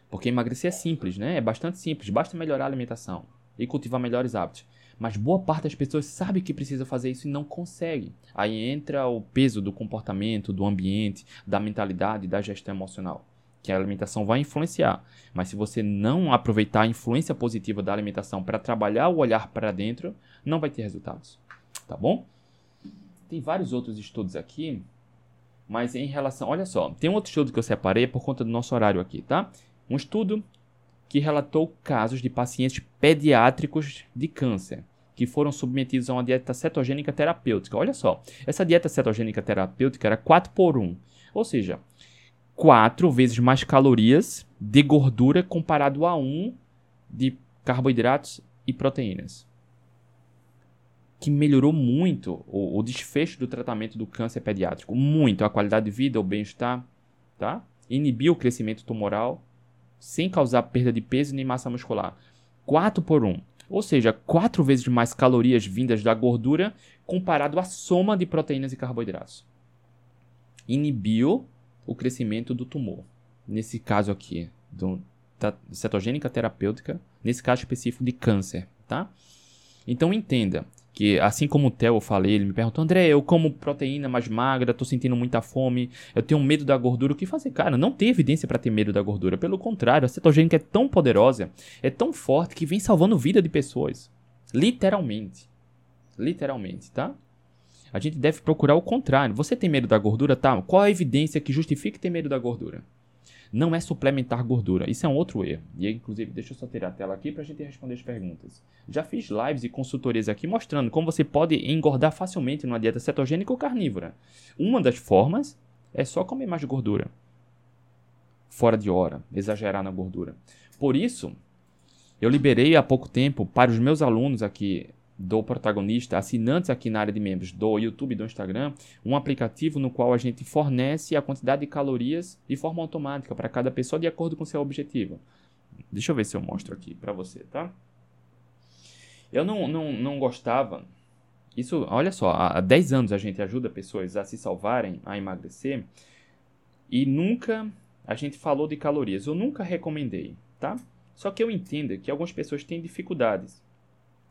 Porque emagrecer é simples, né? É bastante simples, basta melhorar a alimentação e cultivar melhores hábitos. Mas boa parte das pessoas sabe que precisa fazer isso e não consegue. Aí entra o peso do comportamento, do ambiente, da mentalidade, da gestão emocional que a alimentação vai influenciar. Mas se você não aproveitar a influência positiva da alimentação para trabalhar o olhar para dentro, não vai ter resultados. Tá bom? Tem vários outros estudos aqui, mas em relação. Olha só, tem um outro estudo que eu separei por conta do nosso horário aqui, tá? Um estudo que relatou casos de pacientes pediátricos de câncer que foram submetidos a uma dieta cetogênica terapêutica. Olha só, essa dieta cetogênica terapêutica era 4 por 1. Ou seja, quatro vezes mais calorias de gordura comparado a um de carboidratos e proteínas. Que melhorou muito o, o desfecho do tratamento do câncer pediátrico. Muito a qualidade de vida, o bem-estar, tá? Inibiu o crescimento tumoral sem causar perda de peso nem massa muscular. 4 por 1. Ou seja, quatro vezes mais calorias vindas da gordura comparado à soma de proteínas e carboidratos. Inibiu o crescimento do tumor. Nesse caso aqui, do, da cetogênica terapêutica, nesse caso específico de câncer, tá? Então entenda que, assim como o Theo eu falei, ele me perguntou, André, eu como proteína mais magra, tô sentindo muita fome, eu tenho medo da gordura, o que fazer? Cara, não tem evidência para ter medo da gordura, pelo contrário, a cetogênica é tão poderosa, é tão forte que vem salvando vida de pessoas. Literalmente. Literalmente, tá? A gente deve procurar o contrário. Você tem medo da gordura? Tá. Qual a evidência que justifique ter medo da gordura? Não é suplementar gordura. Isso é um outro erro. E inclusive, deixa eu só tirar a tela aqui para a gente responder as perguntas. Já fiz lives e consultorias aqui mostrando como você pode engordar facilmente numa dieta cetogênica ou carnívora. Uma das formas é só comer mais gordura. Fora de hora, exagerar na gordura. Por isso, eu liberei há pouco tempo para os meus alunos aqui do protagonista, assinantes aqui na área de membros do YouTube do Instagram, um aplicativo no qual a gente fornece a quantidade de calorias de forma automática para cada pessoa de acordo com seu objetivo. Deixa eu ver se eu mostro aqui para você, tá? Eu não, não, não gostava. Isso, olha só, há 10 anos a gente ajuda pessoas a se salvarem, a emagrecer, e nunca a gente falou de calorias. Eu nunca recomendei, tá? Só que eu entendo que algumas pessoas têm dificuldades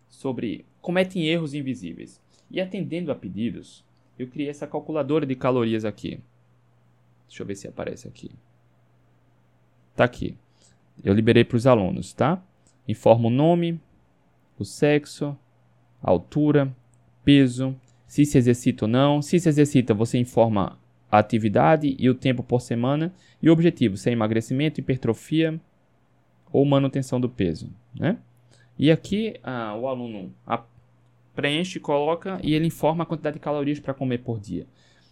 sobre cometem erros invisíveis. E atendendo a pedidos, eu criei essa calculadora de calorias aqui. Deixa eu ver se aparece aqui. Tá aqui. Eu liberei para os alunos, tá? Informa o nome, o sexo, a altura, peso, se se exercita ou não. Se se exercita, você informa a atividade e o tempo por semana e o objetivo, se é emagrecimento, hipertrofia ou manutenção do peso, né? E aqui ah, o aluno preenche, coloca e ele informa a quantidade de calorias para comer por dia.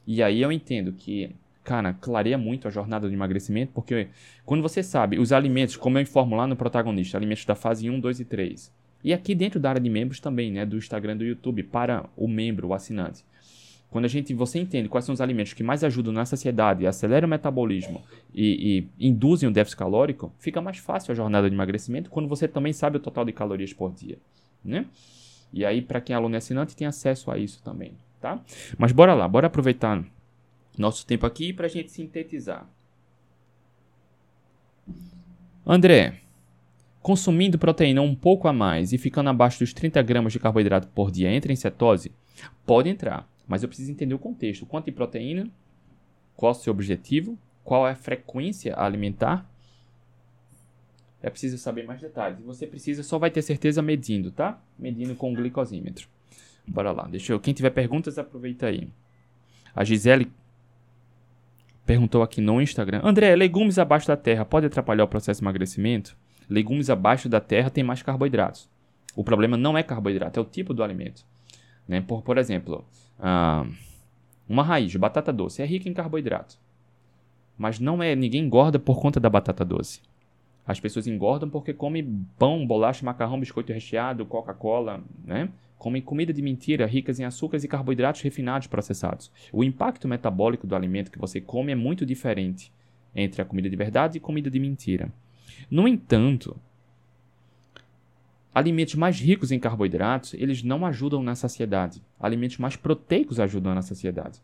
E aí eu entendo que, cara, clareia muito a jornada de emagrecimento, porque quando você sabe os alimentos, como eu informo lá no protagonista, alimentos da fase 1, 2 e 3. E aqui dentro da área de membros também, né, do Instagram do YouTube, para o membro, o assinante. Quando a gente, você entende quais são os alimentos que mais ajudam na saciedade, aceleram o metabolismo e, e, induzem o déficit calórico, fica mais fácil a jornada de emagrecimento quando você também sabe o total de calorias por dia, né? E aí, para quem é aluno e assinante, tem acesso a isso também, tá? Mas bora lá, bora aproveitar nosso tempo aqui para a gente sintetizar. André, consumindo proteína um pouco a mais e ficando abaixo dos 30 gramas de carboidrato por dia, entra em cetose? Pode entrar, mas eu preciso entender o contexto. Quanto de proteína? Qual o seu objetivo? Qual é a frequência alimentar? É preciso saber mais detalhes. Você precisa, só vai ter certeza medindo, tá? Medindo com o glicosímetro. Bora lá. Deixa eu. Quem tiver perguntas, aproveita aí. A Gisele perguntou aqui no Instagram: André, legumes abaixo da terra pode atrapalhar o processo de emagrecimento? Legumes abaixo da terra têm mais carboidratos. O problema não é carboidrato, é o tipo do alimento. Né? Por, por exemplo, ah, uma raiz batata doce é rica em carboidrato. Mas não é. Ninguém engorda por conta da batata doce. As pessoas engordam porque comem pão, bolacha, macarrão, biscoito recheado, Coca-Cola, né? Comem comida de mentira, ricas em açúcares e carboidratos refinados processados. O impacto metabólico do alimento que você come é muito diferente entre a comida de verdade e comida de mentira. No entanto, alimentos mais ricos em carboidratos, eles não ajudam na saciedade. Alimentos mais proteicos ajudam na saciedade.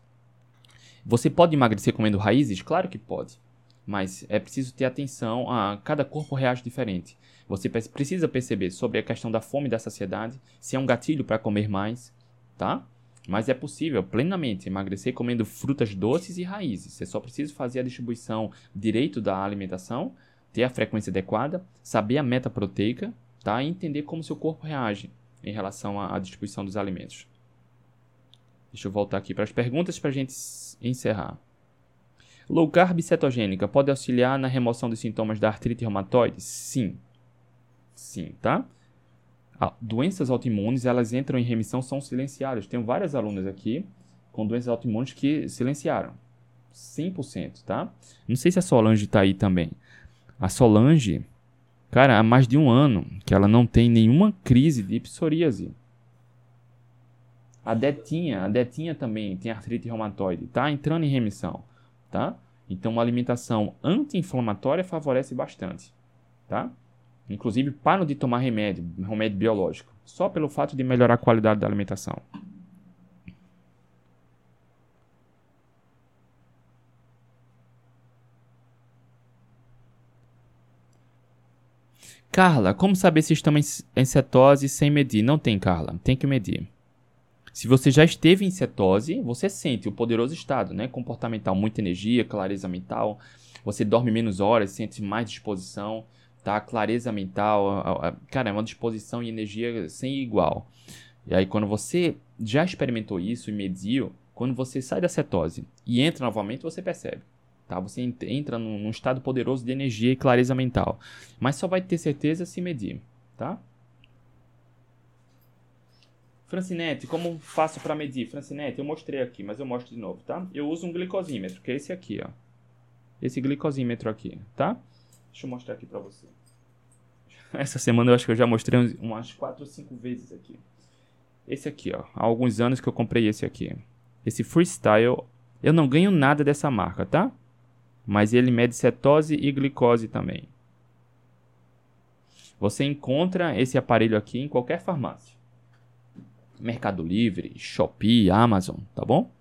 Você pode emagrecer comendo raízes? Claro que pode mas é preciso ter atenção a cada corpo reage diferente. Você precisa perceber sobre a questão da fome e da saciedade, se é um gatilho para comer mais, tá? Mas é possível plenamente emagrecer comendo frutas doces e raízes. Você só precisa fazer a distribuição direito da alimentação, ter a frequência adequada, saber a meta proteica, tá? E entender como seu corpo reage em relação à distribuição dos alimentos. Deixa eu voltar aqui para as perguntas para a gente encerrar. Low carb cetogênica pode auxiliar na remoção dos sintomas da artrite reumatoide? Sim. Sim, tá? Ah, doenças autoimunes, elas entram em remissão, são silenciadas. Tenho várias alunas aqui com doenças autoimunes que silenciaram. 100%, tá? Não sei se a Solange tá aí também. A Solange, cara, há mais de um ano que ela não tem nenhuma crise de psoríase. A Detinha, a Detinha também tem artrite reumatoide, tá entrando em remissão tá? Então, uma alimentação anti-inflamatória favorece bastante, tá? Inclusive, param de tomar remédio, remédio biológico, só pelo fato de melhorar a qualidade da alimentação. Carla, como saber se estamos em cetose sem medir? Não tem, Carla. Tem que medir. Se você já esteve em cetose, você sente o poderoso estado, né? Comportamental, muita energia, clareza mental. Você dorme menos horas, sente mais disposição, tá? Clareza mental, cara, é uma disposição e energia sem igual. E aí, quando você já experimentou isso e mediu, quando você sai da cetose e entra novamente, você percebe. Tá? Você entra num, estado poderoso de energia e clareza mental. Mas só vai ter certeza se medir, tá? Francinete, como faço para medir? Francinete, eu mostrei aqui, mas eu mostro de novo, tá? Eu uso um glicosímetro, que é esse aqui, ó. Esse glicosímetro aqui, tá? Deixa eu mostrar aqui para você. Essa semana eu acho que eu já mostrei umas 4 ou 5 vezes aqui. Esse aqui, ó. Há alguns anos que eu comprei esse aqui. Esse Freestyle, eu não ganho nada dessa marca, tá? Mas ele mede cetose e glicose também. Você encontra esse aparelho aqui em qualquer farmácia. Mercado Livre, Shopee, Amazon, tá bom?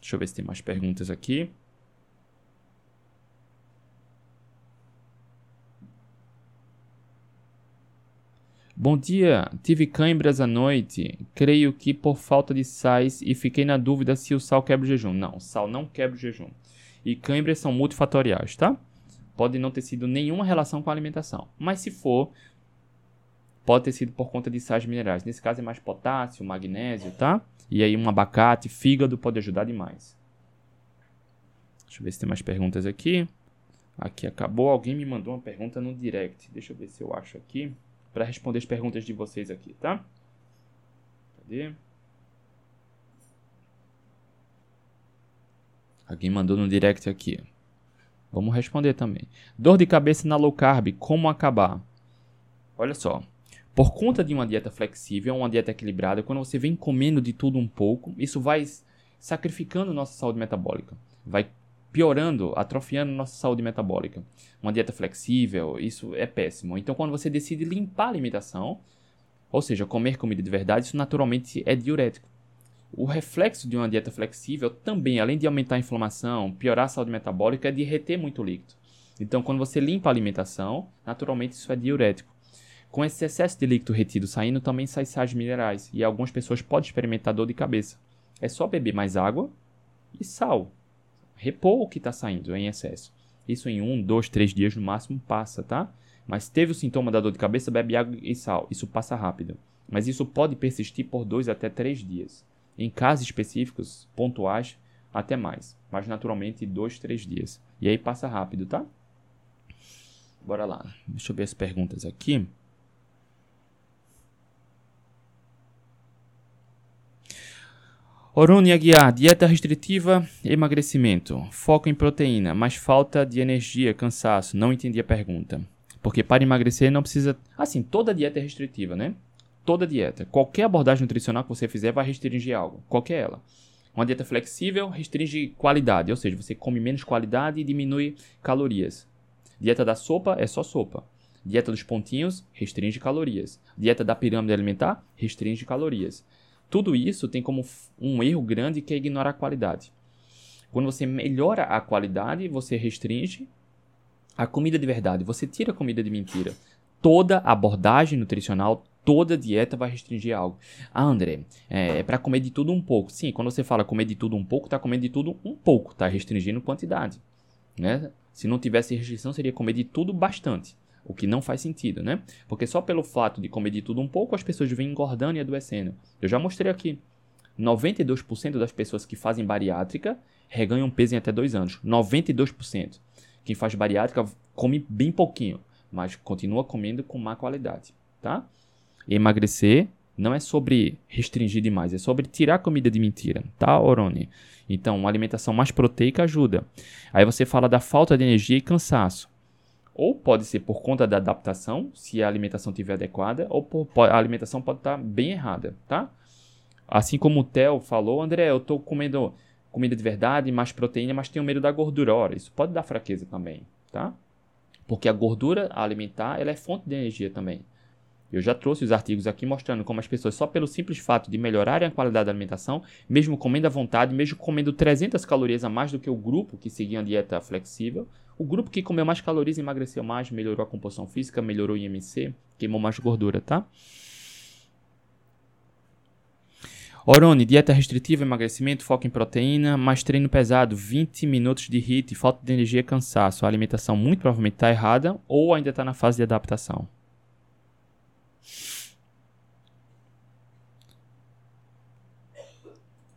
Deixa eu ver se tem mais perguntas aqui. Bom dia, tive câimbras à noite. Creio que por falta de sais e fiquei na dúvida se o sal quebra o jejum. Não, sal não quebra o jejum. E câimbras são multifatoriais, tá? Pode não ter sido nenhuma relação com a alimentação. Mas se for, pode ter sido por conta de sais minerais. Nesse caso é mais potássio, magnésio, tá? E aí um abacate, fígado pode ajudar demais. Deixa eu ver se tem mais perguntas aqui. Aqui acabou. Alguém me mandou uma pergunta no direct. Deixa eu ver se eu acho aqui. Para responder as perguntas de vocês aqui, tá? Cadê? Alguém mandou no direct aqui. Vamos responder também. Dor de cabeça na low carb, como acabar? Olha só, por conta de uma dieta flexível, uma dieta equilibrada, quando você vem comendo de tudo um pouco, isso vai sacrificando nossa saúde metabólica, vai piorando, atrofiando nossa saúde metabólica. Uma dieta flexível, isso é péssimo. Então, quando você decide limpar a alimentação, ou seja, comer comida de verdade, isso naturalmente é diurético. O reflexo de uma dieta flexível também, além de aumentar a inflamação, piorar a saúde metabólica, é de reter muito líquido. Então, quando você limpa a alimentação, naturalmente isso é diurético. Com esse excesso de líquido retido saindo, também sai sais minerais, e algumas pessoas podem experimentar dor de cabeça. É só beber mais água e sal. Repor o que está saindo em excesso. Isso em um, dois, três dias no máximo passa, tá? Mas teve o sintoma da dor de cabeça, bebe água e sal. Isso passa rápido. Mas isso pode persistir por dois até três dias. Em casos específicos, pontuais, até mais. Mas naturalmente, dois, três dias. E aí passa rápido, tá? Bora lá. Deixa eu ver as perguntas aqui. Orone Aguiar, dieta restritiva, emagrecimento, foco em proteína, mas falta de energia, cansaço. Não entendi a pergunta. Porque para emagrecer não precisa. Assim, toda dieta é restritiva, né? Toda dieta. Qualquer abordagem nutricional que você fizer vai restringir algo. Qualquer ela. Uma dieta flexível restringe qualidade, ou seja, você come menos qualidade e diminui calorias. Dieta da sopa é só sopa. Dieta dos pontinhos restringe calorias. Dieta da pirâmide alimentar restringe calorias. Tudo isso tem como um erro grande que é ignorar a qualidade. Quando você melhora a qualidade, você restringe a comida de verdade, você tira a comida de mentira. Toda abordagem nutricional, toda dieta vai restringir algo. Ah, André, é, é para comer de tudo um pouco. Sim, quando você fala comer de tudo um pouco, está comendo de tudo um pouco, está restringindo quantidade. Né? Se não tivesse restrição, seria comer de tudo bastante. O que não faz sentido, né? Porque só pelo fato de comer de tudo um pouco, as pessoas vêm engordando e adoecendo. Eu já mostrei aqui. 92% das pessoas que fazem bariátrica reganham peso em até 2 anos. 92%. Quem faz bariátrica come bem pouquinho, mas continua comendo com má qualidade, tá? Emagrecer não é sobre restringir demais, é sobre tirar comida de mentira, tá, Orone? Então, uma alimentação mais proteica ajuda. Aí você fala da falta de energia e cansaço. Ou pode ser por conta da adaptação, se a alimentação estiver adequada, ou por, a alimentação pode estar bem errada, tá? Assim como o Theo falou, André, eu estou comendo comida de verdade, mais proteína, mas tenho medo da gordura. Ora, isso pode dar fraqueza também, tá? Porque a gordura alimentar, ela é fonte de energia também. Eu já trouxe os artigos aqui mostrando como as pessoas, só pelo simples fato de melhorarem a qualidade da alimentação, mesmo comendo à vontade, mesmo comendo 300 calorias a mais do que o grupo que seguia a dieta flexível, o grupo que comeu mais calorias emagreceu mais, melhorou a composição física, melhorou o IMC, queimou mais gordura, tá? Orone, dieta restritiva, emagrecimento, foco em proteína, mais treino pesado, 20 minutos de HIIT, falta de energia, cansaço. A alimentação muito provavelmente está errada ou ainda está na fase de adaptação.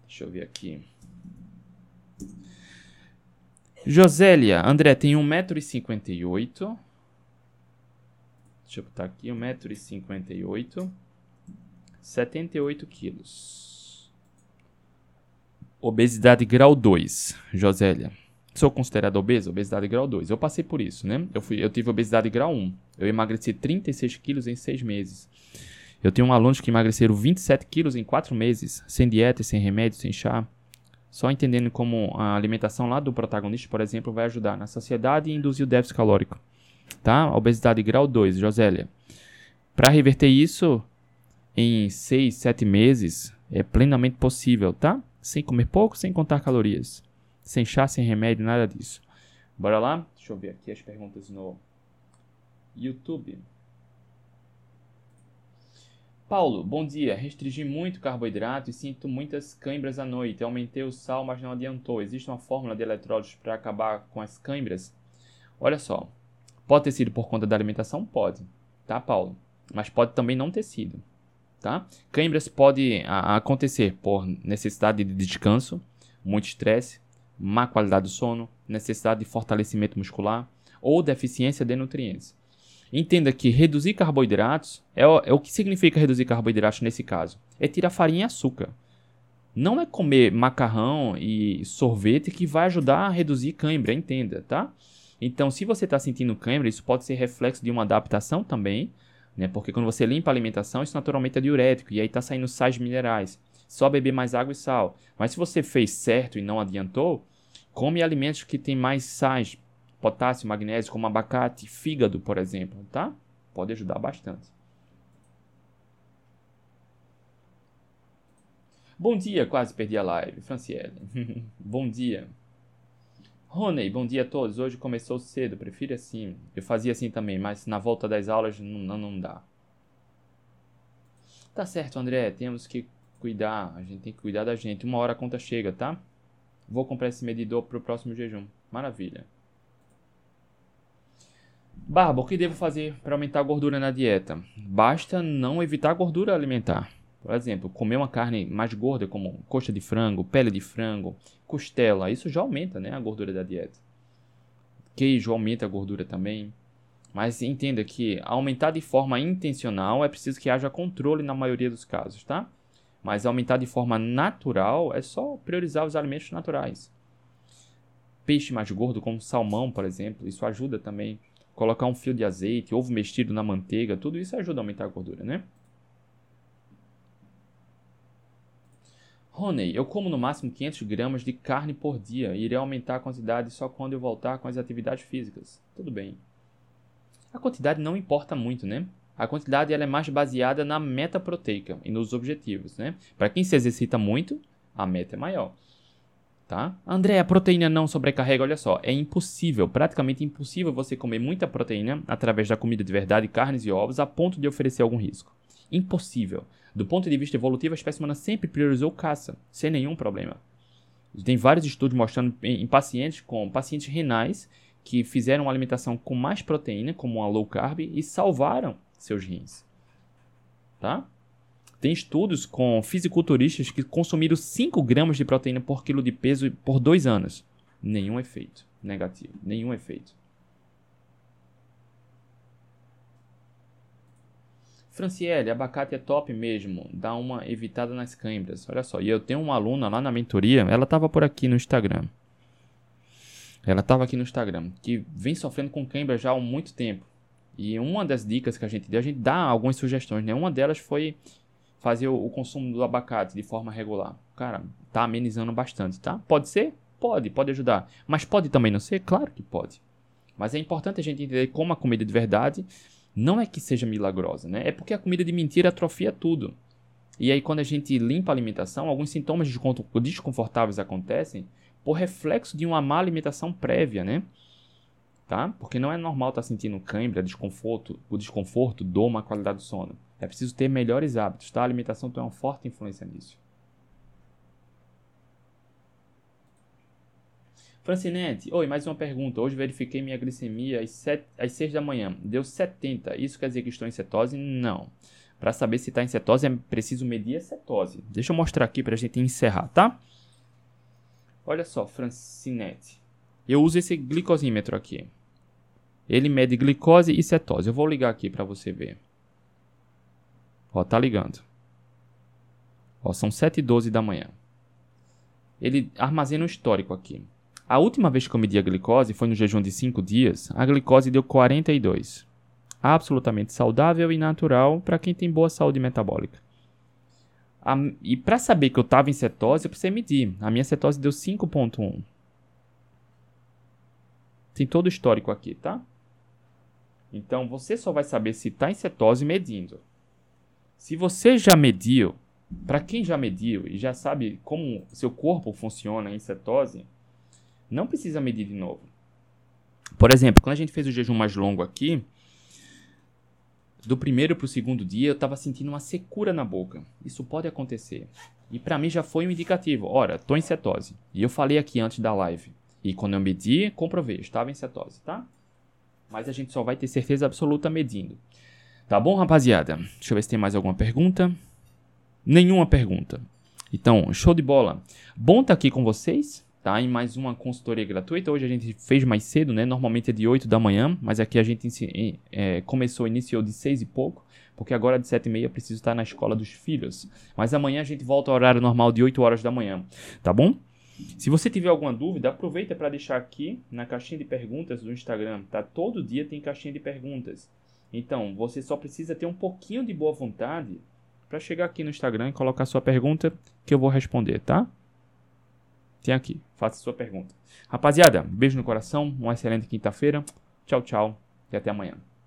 Deixa eu ver aqui. Josélia, André tem 1,58m. Deixa eu botar aqui, 1,58m. 78 quilos. Obesidade grau 2, Josélia. Sou considerado obeso? Obesidade grau 2. Eu passei por isso, né? Eu, fui, eu tive obesidade grau 1. Eu emagreci 36 quilos em 6 meses. Eu tenho um alunos que emagreceram 27 quilos em 4 meses, sem dieta, sem remédio, sem chá. Só entendendo como a alimentação lá do protagonista, por exemplo, vai ajudar na saciedade e induzir o déficit calórico. Tá? Obesidade grau 2, Josélia. Para reverter isso em 6, 7 meses é plenamente possível, tá? Sem comer pouco, sem contar calorias. Sem chá, sem remédio, nada disso. Bora lá? Deixa eu ver aqui as perguntas no YouTube. Paulo, bom dia. Restringi muito carboidrato e sinto muitas câimbras à noite. Aumentei o sal, mas não adiantou. Existe uma fórmula de eletrólitos para acabar com as câimbras? Olha só. Pode ter sido por conta da alimentação? Pode. Tá, Paulo? Mas pode também não ter sido. Tá? Câimbras pode acontecer por necessidade de descanso, muito estresse, má qualidade do sono, necessidade de fortalecimento muscular ou deficiência de nutrientes. Entenda que reduzir carboidratos é o, é o que significa reduzir carboidratos nesse caso. É tirar farinha e açúcar. Não é comer macarrão e sorvete que vai ajudar a reduzir cãibra, entenda, tá? Então, se você está sentindo cãibra, isso pode ser reflexo de uma adaptação também, né? Porque quando você limpa a alimentação, isso naturalmente é diurético e aí está saindo sais minerais. Só beber mais água e sal. Mas se você fez certo e não adiantou, come alimentos que têm mais sais, potássio, magnésio, como abacate, fígado, por exemplo, tá? Pode ajudar bastante. Bom dia, quase perdi a live. Franciele. bom dia. Rony, bom dia a todos. Hoje começou cedo, prefiro assim. Eu fazia assim também, mas na volta das aulas não, não, dá. Tá certo, André. Temos que cuidar. A gente tem que cuidar da gente. Uma hora a conta chega, tá? Vou comprar esse medidor pro próximo jejum. Maravilha. Barba, o que devo fazer para aumentar a gordura na dieta? Basta não evitar a gordura alimentar. Por exemplo, comer uma carne mais gorda, como coxa de frango, pele de frango, costela, isso já aumenta né, a gordura da dieta. Queijo aumenta a gordura também. Mas entenda que aumentar de forma intencional é preciso que haja controle na maioria dos casos, tá? Mas aumentar de forma natural é só priorizar os alimentos naturais. Peixe mais gordo, como salmão, por exemplo, isso ajuda também. Colocar um fio de azeite, ovo mexido na manteiga, tudo isso ajuda a aumentar a gordura, né? Rony, eu como no máximo 500 gramas de carne por dia e irei aumentar a quantidade só quando eu voltar com as atividades físicas. Tudo bem. A quantidade não importa muito, né? A quantidade ela é mais baseada na meta proteica e nos objetivos, né? Para quem se exercita muito, a meta é maior. Tá? André, a proteína não sobrecarrega, olha só, é impossível, praticamente impossível você comer muita proteína através da comida de verdade, carnes e ovos, a ponto de oferecer algum risco. Impossível. Do ponto de vista evolutivo, a espécie humana sempre priorizou caça, sem nenhum problema. Tem vários estudos mostrando em, pacientes com pacientes renais que fizeram uma alimentação com mais proteína, como uma low carb, e salvaram seus rins. Tá? Tem estudos com fisiculturistas que consumiram 5 gramas de proteína por quilo de peso por dois anos. Nenhum efeito negativo, nenhum efeito. Franciele, abacate é top mesmo, dá uma evitada nas câimbras. Olha só, e eu tenho uma aluna lá na mentoria, ela estava por aqui no Instagram. Ela estava aqui no Instagram, que vem sofrendo com câimbra já há muito tempo. E uma das dicas que a gente deu, a gente dá algumas sugestões, né? Uma delas foi fazer o, consumo do abacate de forma regular. Cara, tá amenizando bastante, tá? Pode ser? Pode, pode ajudar. Mas pode também não ser? Claro que pode. Mas é importante a gente entender como a comida de verdade não é que seja milagrosa, né? É porque a comida de mentira atrofia tudo. E aí, quando a gente limpa a alimentação, alguns sintomas desconfortáveis acontecem por reflexo de uma má alimentação prévia, né? Tá? Porque não é normal estar tá sentindo cãibra, desconforto, o desconforto, dor, má qualidade do sono. É preciso ter melhores hábitos, tá? A alimentação tem uma forte influência nisso. Francinete, oi, mais uma pergunta. Hoje verifiquei minha glicemia às, 7, às 6 da manhã. Deu 70. Isso quer dizer que estou em cetose? Não. Para saber se está em cetose, é preciso medir a cetose. Deixa eu mostrar aqui para a gente encerrar, tá? Olha só, Francinete. Eu uso esse glicosímetro aqui. Ele mede glicose e cetose. Eu vou ligar aqui para você ver. Ó, tá ligando. Ó, são 7 e 12 da manhã. Ele armazena o histórico aqui. A última vez que eu medi a glicose foi no jejum de 5 dias, a glicose deu 42. Absolutamente saudável e natural para quem tem boa saúde metabólica. A, e para saber que eu estava em cetose, eu precisei medir. A minha cetose deu 5.1. Tem todo o histórico aqui, tá? Então você só vai saber se está em cetose medindo. Se você já mediu, para quem já mediu e já sabe como seu corpo funciona em cetose, não precisa medir de novo. Por exemplo, quando a gente fez o jejum mais longo aqui, do primeiro para o segundo dia eu estava sentindo uma secura na boca. Isso pode acontecer. E para mim já foi um indicativo. Ora, estou em cetose. E eu falei aqui antes da live. E quando eu medi, comprovei, estava em cetose, tá? Mas a gente só vai ter certeza absoluta medindo. Tá bom, rapaziada? Deixa eu ver se tem mais alguma pergunta. Nenhuma pergunta. Então, show de bola. Bom estar tá aqui com vocês tá? Em mais uma consultoria gratuita. Hoje a gente fez mais cedo, né? Normalmente é de 8 da manhã, mas aqui a gente é, começou, iniciou de 6 e pouco, porque agora de 7 e meia preciso estar na escola dos filhos. Mas amanhã a gente volta ao horário normal de 8 horas da manhã, tá bom? Se você tiver alguma dúvida, aproveita para deixar aqui na caixinha de perguntas do Instagram, tá? Todo dia tem caixinha de perguntas. Então, você só precisa ter um pouquinho de boa vontade para chegar aqui no Instagram e colocar sua pergunta que eu vou responder, tá? Tem aqui, faça sua pergunta. Rapaziada, beijo no coração, uma excelente quinta-feira. Tchau, tchau e até amanhã.